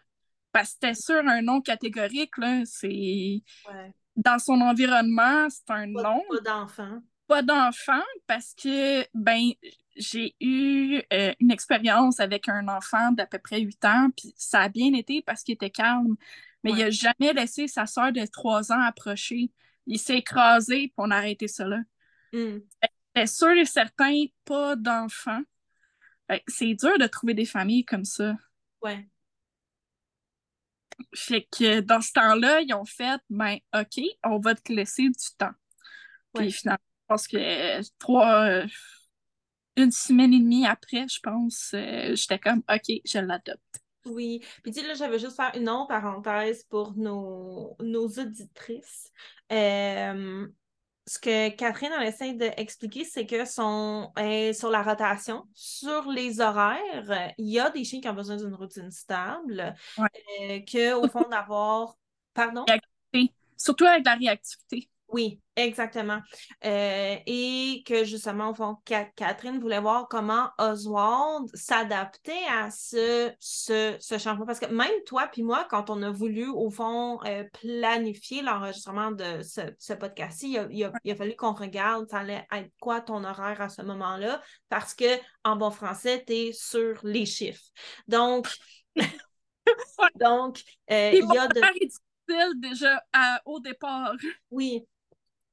parce que c'était sûr un nom catégorique, là. C'est Ouais. dans son environnement, c'est un Pas, nom. pas d'enfant. Pas d'enfant, parce que ben j'ai eu euh, une expérience avec un enfant d'à peu près 8 ans, puis ça a bien été parce qu'il était calme. Mais il Ouais. a jamais laissé sa soeur de 3 ans approcher. Il s'est écrasé, puis on a arrêté là. Mm. C'était sûr et certain, pas d'enfant. C'est dur de trouver des familles comme ça. Ouais. Fait que dans ce temps-là, ils ont fait, ben, OK, on va te laisser du temps. Puis Ouais. finalement, pense que euh, trois, euh, une semaine et demie après, je pense, euh, j'étais comme, OK, je l'adopte. Oui. Puis, sais, là, j'avais juste faire une autre parenthèse pour nos, nos auditrices. Euh, ce que Catherine essaie d'expliquer, c'est que son, sur la rotation, sur les horaires, il y a des chiens qui ont besoin d'une routine stable, ouais. qu'au fond d'avoir. Pardon? Surtout avec la réactivité. Oui, exactement. Euh, et que justement, au fond, Catherine voulait voir comment Oswald s'adaptait à ce, ce, changement. Parce que même toi puis moi, quand on a voulu, au fond, euh, planifier l'enregistrement de ce, ce podcast-ci, il, a, fallu qu'on regarde, ça allait être quoi ton horaire à ce moment-là, parce que en bon français, tu es sur les chiffres. Donc, <laughs> donc, euh, il y a de déjà au départ. Oui,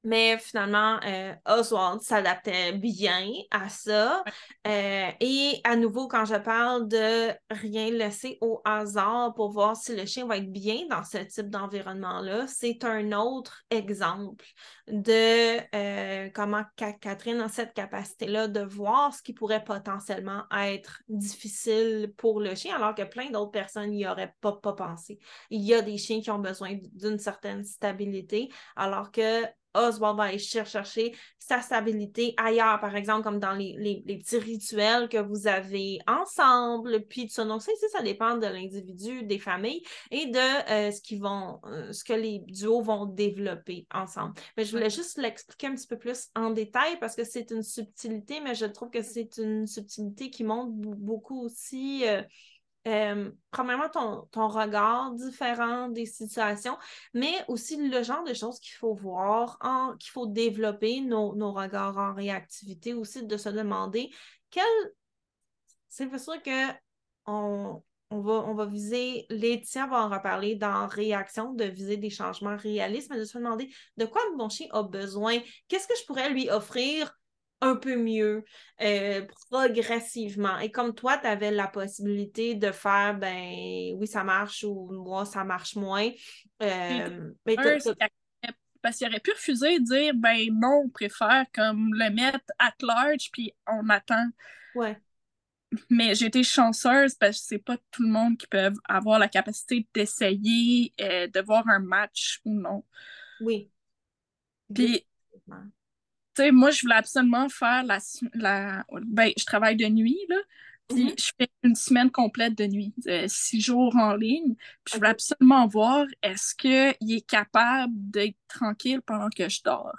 mais finalement, euh, Oswald s'adaptait bien à ça. Euh, et à nouveau, quand je parle de rien laisser au hasard pour voir si le chien va être bien dans ce type d'environnement-là, c'est un autre exemple de euh, comment Catherine a cette capacité-là de voir ce qui pourrait potentiellement être difficile pour le chien, alors que plein d'autres personnes n'y auraient pas, pas pensé. Il y a des chiens qui ont besoin d'une certaine stabilité, alors que Oswald va aller chercher sa stabilité ailleurs, par exemple, comme dans les, petits rituels que vous avez ensemble, puis de ça, ça dépend de l'individu, des familles et de euh, ce, qu'ils vont, euh, ce que les duos vont développer ensemble. Mais je voulais juste l'expliquer un petit peu plus en détail parce que c'est une subtilité, mais je trouve que c'est une subtilité qui montre beaucoup aussi. Euh, euh, premièrement, ton, regard différent des situations, mais aussi le genre de choses qu'il faut voir, qu'il faut développer nos, regards en réactivité, aussi de se demander quel. C'est sûr que on, va, va viser, Laetitia va en reparler dans Réaction, de viser des changements réalistes, mais de se demander de quoi mon chien a besoin, qu'est-ce que je pourrais lui offrir un peu mieux euh, progressivement. Et comme toi, tu avais la possibilité de faire, ben oui, ça marche ou moi, ça marche moins. Euh, parce qu'il aurait pu refuser de dire, ben non, on préfère comme le mettre at large, puis on attend. Ouais. Mais j'ai été chanceuse parce que c'est pas tout le monde qui peut avoir la capacité d'essayer euh, de voir un match ou non. Oui. Puis, sais, moi, je voulais absolument faire la, la. Ben, je travaille de nuit, là. Puis mm-hmm. je fais une semaine complète de nuit, six jours en ligne. Puis je voulais absolument voir est-ce qu'il est capable d'être tranquille pendant que je dors?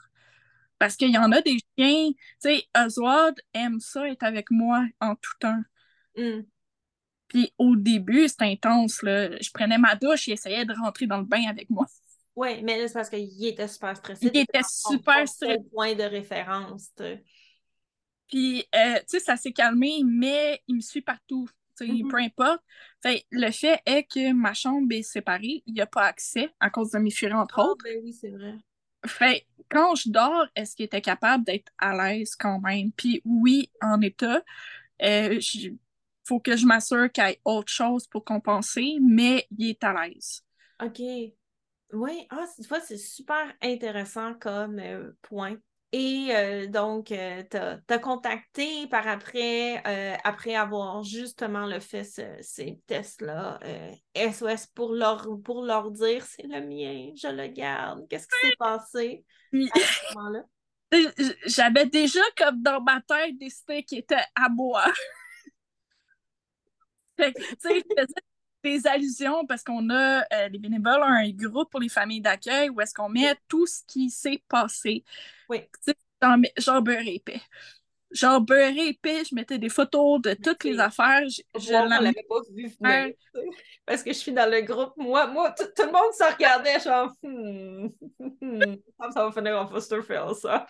Parce qu'il y en a des chiens, tu sais, Oswald aime ça être avec moi en tout temps. Mm. Puis au début, c'était intense, là. Je prenais ma douche et essayais de rentrer dans le bain avec moi. Oui, mais là, c'est parce qu'il était super stressé. Il était super stressé. point de référence. Puis, euh, tu sais, ça s'est calmé, mais il me suit partout. Mm-hmm. Peu importe. le fait est que ma chambre est séparée. Il n'y a pas accès à cause de mes furets, entre ah, autres. Ben oui, c'est vrai. Fait quand je dors, est-ce qu'il était capable d'être à l'aise quand même? Puis oui, en état, il euh, faut que je m'assure qu'il y ait autre chose pour compenser, mais il est à l'aise. OK. Oui, ah, tu vois, c'est super intéressant comme euh, point. Et euh, donc, euh, tu as, contacté par après, après avoir justement le fait ces tests-là, SOS pour leur, pour leur dire c'est le mien, je le garde. Qu'est-ce qui s'est passé à ce moment-là? <laughs> J'avais déjà comme dans ma tête décidé qu'il était à moi. <laughs> tu sais, je faisais des allusions parce qu'on a, euh, les bénévoles ont un groupe pour les familles d'accueil où est-ce qu'on met tout ce qui s'est passé. Oui. Dans, genre beurre épais. Genre beurre épais, je mettais des photos de toutes les affaires. Je, je l'avais pas vu venir. Parce que je suis dans le groupe. Moi, moi tout, le monde se regardait, genre, hmm, ça va finir en foster fail, ça.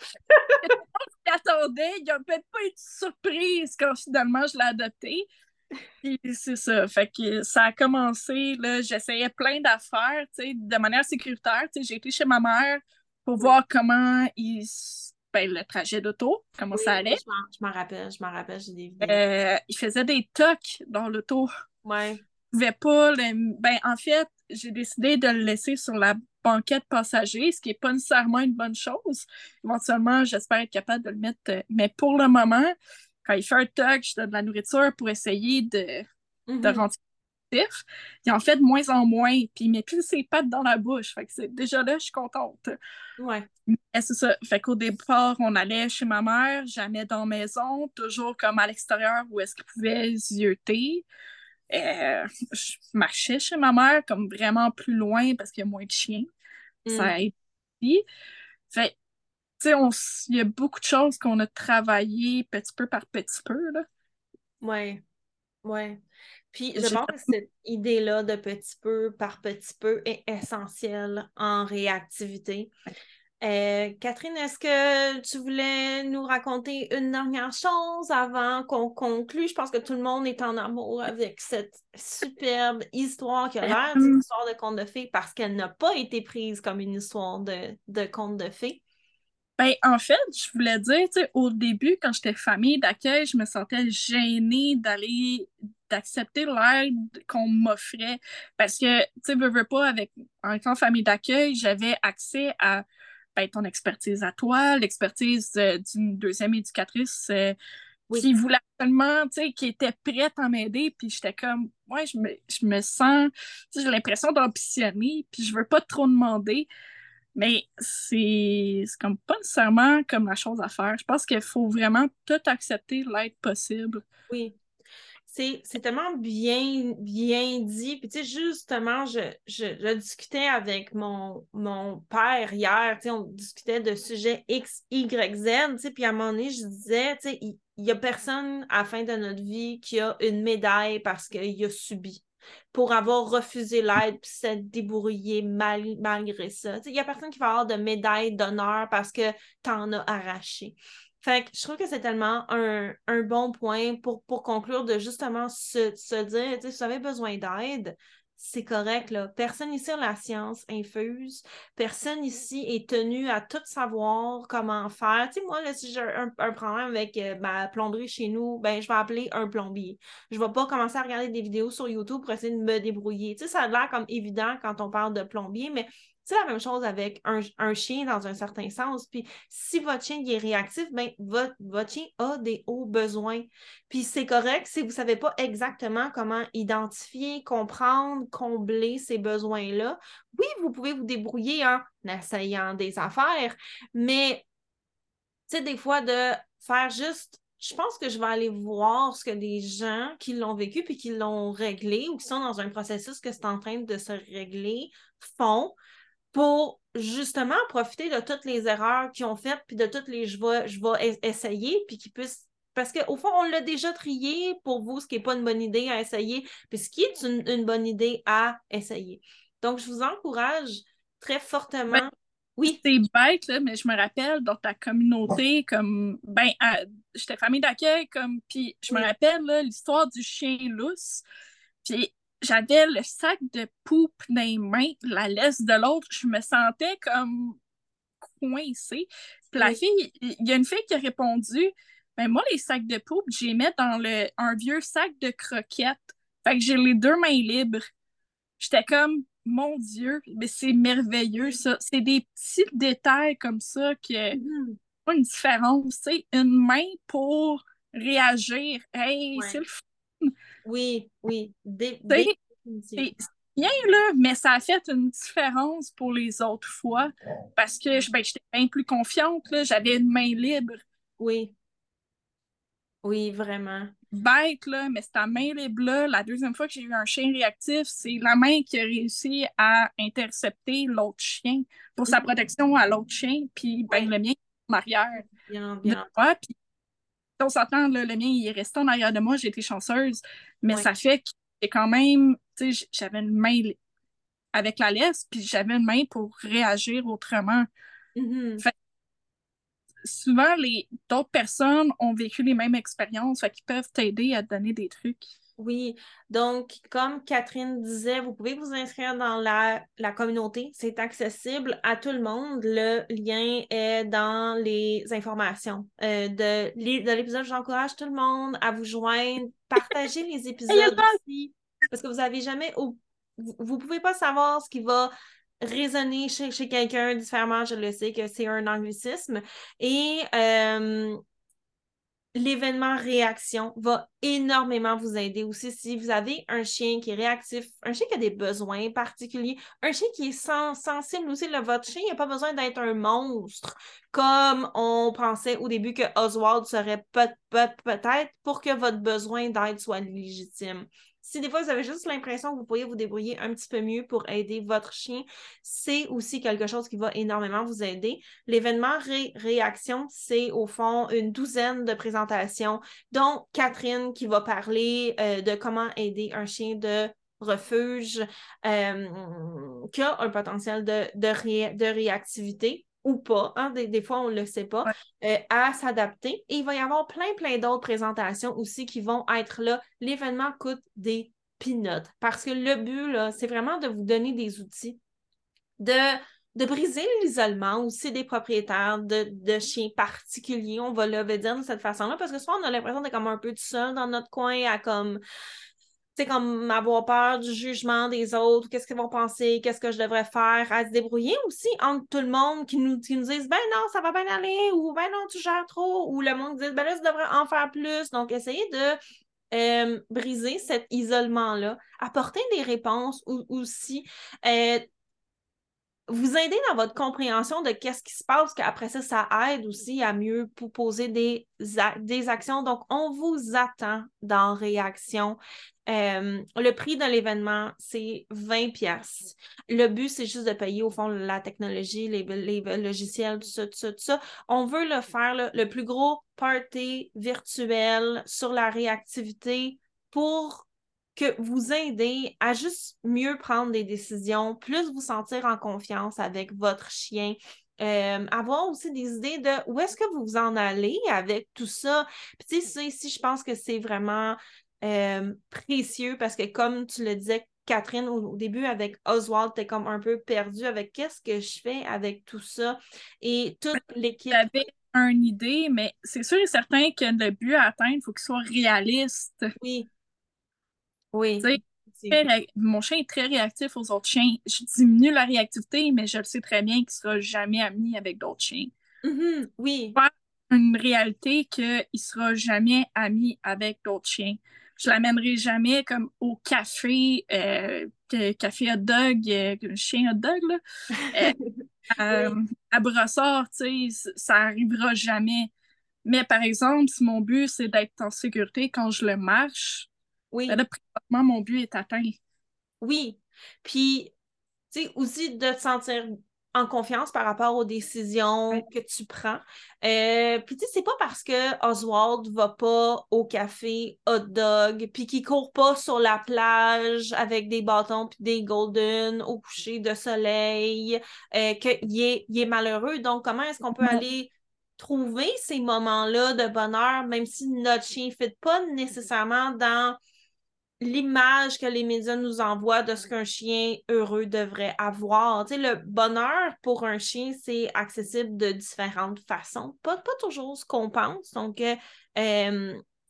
attendait, il a peut-être pas été surprise quand finalement je l'ai adopté c'est ça. Fait que ça a commencé, là, j'essayais plein d'affaires, tu sais, de manière sécuritaire. Tu sais, j'ai été chez ma mère pour voir comment il ben, le trajet d'auto, comment ça allait. Je m'en rappelle, je m'en rappelle, j'ai des vidéos. Euh, il faisait des tocs dans l'auto. Ouais. Il pas Ben, en fait, j'ai décidé de le laisser sur la banquette passager, ce qui n'est pas nécessairement une bonne chose. Éventuellement, j'espère être capable de le mettre. Euh, mais pour le moment, quand il fait un tug, je donne de la nourriture pour essayer de, de mhm. réceptif, il en fait de moins en moins, puis il met plus ses pattes dans la bouche. Fait que c'est déjà là, je suis contente. Ouais. Mais c'est ça. Fait qu'au départ, on allait chez ma mère, jamais dans la maison, toujours comme à l'extérieur où est-ce qu'il pouvait zioter. Euh, je marchais chez ma mère comme vraiment plus loin parce qu'il y a moins de chiens. Ça Mm. a été. Fait tu sais, il y a beaucoup de choses qu'on a travaillé petit peu par petit peu, là. Ouais. Ouais. Puis je pense que cette idée-là de petit peu par petit peu est essentielle en réactivité. Euh, Catherine, est-ce que tu voulais nous raconter une dernière chose avant qu'on conclue? Je pense que tout le monde est en amour avec cette superbe histoire qui a l'air d'une Hum. histoire de conte de fées parce qu'elle n'a pas été prise comme une histoire de, de conte de fées. Ben, en fait, je voulais dire, tu sais, au début, quand j'étais famille d'accueil, je me sentais gênée d'aller, d'accepter l'aide qu'on m'offrait. Parce que, tu sais, veux, veux pas, avec, en étant famille d'accueil, j'avais accès à, ben, ton expertise à toi, l'expertise euh, d'une deuxième éducatrice euh, Oui. qui voulait absolument, tu sais, qui était prête à m'aider. Puis j'étais comme, ouais, je me, je me sens, j'ai l'impression d'ambitionner, puis je veux pas trop demander. Mais c'est comme pas nécessairement comme la chose à faire. Je pense qu'il faut vraiment tout accepter l'aide possible. Oui. C'est, tellement bien, bien dit. Puis, tu sais, justement, je, je, je discutais avec mon, mon père hier, tu sais, on discutait de sujets X, Y, Z, tu sais, puis à un moment donné, je disais, tu sais, il n'y a personne à la fin de notre vie qui a une médaille parce qu'il a subi pour avoir refusé l'aide puis s'être débrouillé mal, malgré ça. Il n'y a personne qui va avoir de médaille d'honneur parce que tu en as arraché. Fait que je trouve que c'est tellement un, un bon point pour, pour conclure de justement se, se dire, si vous avez besoin d'aide, c'est correct, là. Personne ici a la science infuse. Personne ici est tenu à tout savoir comment faire. Tu sais, moi, si j'ai un, problème avec euh, ma plomberie chez nous, ben, je vais appeler un plombier. Je vais pas commencer à regarder des vidéos sur YouTube pour essayer de me débrouiller. Tu sais, ça a l'air comme évident quand on parle de plombier, mais c'est la même chose avec un, un, chien dans un certain sens. Puis si votre chien est réactif, ben, votre, votre chien a des hauts besoins. Puis c'est correct si vous ne savez pas exactement comment identifier, comprendre, combler ces besoins-là. Oui, vous pouvez vous débrouiller en essayant des affaires, mais tu sais, des fois de faire juste je pense que je vais aller voir ce que des gens qui l'ont vécu puis qui l'ont réglé ou qui sont dans un processus que c'est en train de se régler font pour justement profiter de toutes les erreurs qu'ils ont faites, puis de toutes les je vais, je vais essayer, puis qu'ils puissent. Parce qu'au fond, on l'a déjà trié pour vous, ce qui n'est pas une bonne idée à essayer, puis ce qui est une, une bonne idée à essayer. Donc, je vous encourage très fortement. Ben, oui? C'est bête, là, mais je me rappelle dans ta communauté, comme, ben, j'étais famille d'accueil, comme, puis je me Oui. rappelle l'histoire du chien lousse, puis j'avais le sac de poupe dans les mains, la laisse de l'autre, je me sentais comme coincée. Puis la fille, il y a une fille qui a répondu, ben moi, les sacs de poupe, j'ai mis dans le, un vieux sac de croquettes. Fait que j'ai les deux mains libres. J'étais comme, mon Dieu, mais c'est merveilleux, ça. C'est des petits détails comme ça Mhm. font une différence. Tu sais, une main pour réagir. Hey, Ouais. c'est le fun. Oui, oui. Définitivement. c'est bien, là, mais ça a fait une différence pour les autres fois parce que ben, j'étais bien plus confiante. là. J'avais une main libre. Oui. Oui, vraiment. Bête, là, mais c'est ta main libre-là. La deuxième fois que j'ai eu un chien réactif, c'est la main qui a réussi à intercepter l'autre chien pour sa protection à l'autre chien, puis ben, le mien en arrière Bien, bien. moi. Puis on s'entend, le mien, il est resté en arrière de moi, j'ai été chanceuse, mais Ouais. ça fait que j'ai quand même, tu sais, j'avais une main avec la laisse, puis j'avais une main pour réagir autrement. Mhm. Souvent, les d'autres personnes ont vécu les mêmes expériences, fait qu'ils peuvent t'aider à te donner des trucs. Oui, donc comme Catherine disait, vous pouvez vous inscrire dans la, la communauté. C'est accessible à tout le monde. Le lien est dans les informations euh, de, l'é- de l'épisode. J'encourage tout le monde à vous joindre, partager les <laughs> épisodes aussi, parce que vous n'avez jamais... ou- Vous ne pouvez pas savoir ce qui va résonner chez, chez quelqu'un différemment. Je le sais que c'est un anglicisme. Et... euh, l'événement réaction va énormément vous aider aussi si vous avez un chien qui est réactif, un chien qui a des besoins particuliers, un chien qui est sensible aussi. votre chien n'a pas besoin d'être un monstre comme on pensait au début que Oswald serait peut-être pour que votre besoin d'aide soit légitime. Si des fois vous avez juste l'impression que vous pourriez vous débrouiller un petit peu mieux pour aider votre chien, c'est aussi quelque chose qui va énormément vous aider. L'événement réaction, c'est au fond une douzaine de présentations, dont Catherine qui va parler euh, de comment aider un chien de refuge euh, qui a un potentiel de, de réactivité ou pas, hein, des, fois on ne le sait pas, euh, à s'adapter. Et il va y avoir plein, plein d'autres présentations aussi qui vont être là. L'événement coûte des peanuts parce que le but, c'est vraiment de vous donner des outils, de, de briser l'isolement aussi des propriétaires de, chiens particuliers, on va le dire de cette façon-là, parce que souvent on a l'impression d'être comme un peu tout seul dans notre coin à comme c'est comme avoir peur du jugement des autres, qu'est-ce qu'ils vont penser, qu'est-ce que je devrais faire, à se débrouiller aussi entre tout le monde qui nous, qui nous disent ben non, ça va bien aller, ou ben non, tu gères trop, ou le monde dit ben là, tu devrais en faire plus. Donc, essayez de euh, briser cet isolement-là, apporter des réponses ou, aussi. Euh, vous aider dans votre compréhension de qu'est-ce qui se passe, qu'après ça, ça aide aussi à mieux poser des, des actions. Donc, on vous attend dans Réaction. Euh, le prix de l'événement, c'est 20 pièces. Le but, c'est juste de payer au fond la technologie, les, logiciels, tout ça, tout ça, tout ça. On veut le faire, le plus gros party virtuel sur la réactivité pour que vous aider à juste mieux prendre des décisions, plus vous sentir en confiance avec votre chien. Euh, avoir aussi des idées de où est-ce que vous vous en allez avec tout ça. Puis tu sais, ici, je pense que c'est vraiment euh, précieux parce que comme tu le disais, Catherine, au, début, avec Oswald, tu es comme un peu perdu avec qu'est-ce que je fais avec tout ça. Et toute l'équipe. J'avais une idée, mais c'est sûr et certain que le but à atteindre, il faut qu'il soit réaliste. Oui. Oui. mon chien est très réactif aux autres chiens. Je diminue la réactivité, mais je le sais très bien qu'il ne sera jamais ami avec d'autres chiens. Mm-hmm. Oui. Une réalité qu'il ne sera jamais ami avec d'autres chiens je l'amènerai jamais comme au café, euh, café hot dog, euh, chien hot dog, là. <laughs> Euh, à Brossard, tu sais, ça arrivera jamais. Mais par exemple, si mon but, c'est d'être en sécurité quand je le marche, oui. Ben présentement, mon but est atteint. Oui. Puis, tu sais, aussi de te sentir en confiance par rapport aux décisions que tu prends. Euh, puis tu sais, c'est pas parce que Oswald va pas au café hot dog, puis qu'il court pas sur la plage avec des bâtons puis des golden au coucher de soleil, euh, qu'il est, il est malheureux. Donc, comment est-ce qu'on peut aller trouver ces moments-là de bonheur, même si notre chien ne fit pas nécessairement dans l'image que les médias nous envoient de ce qu'un chien heureux devrait avoir. Tu sais, le bonheur pour un chien, c'est accessible de différentes façons. Pas, pas toujours ce qu'on pense. Donc, euh,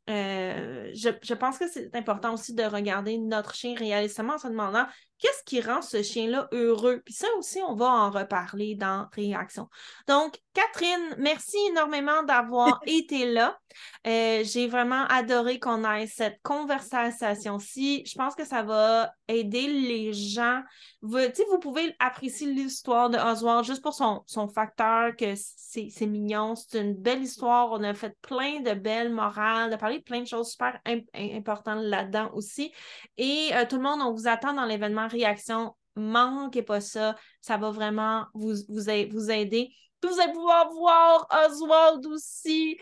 euh, je, je, pense que c'est important aussi de regarder notre chien réalistement en se demandant qu'est-ce qui rend ce chien-là heureux? Puis ça aussi, on va en reparler dans Réaction. Donc, Catherine, merci énormément d'avoir <laughs> été là. Euh, j'ai vraiment adoré qu'on ait cette conversation-ci. Je pense que ça va aider les gens. Vous, vous pouvez apprécier l'histoire de Oswald juste pour son, son facteur, que c'est mignon, c'est une belle histoire. On a fait plein de belles morales, de parler de plein de choses super importantes là-dedans aussi. Et euh, tout le monde, on vous attend dans l'événement Réaction. Manquez pas ça. Ça va vraiment vous, vous, vous aider. vous allez pouvoir voir Oswald aussi.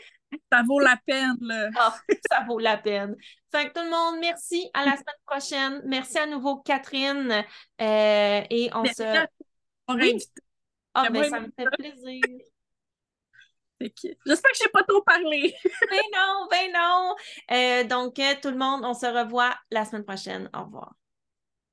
Ça vaut la peine, là. Ah, ça vaut la peine. Fait que tout le monde, merci. À la semaine prochaine. Merci à nouveau, Catherine. Euh, et on se. Ah, mais ça me fait plaisir. J'espère que je n'ai pas trop parlé. <laughs> ben non, ben non. Euh, donc, tout le monde, on se revoit la semaine prochaine. Au revoir.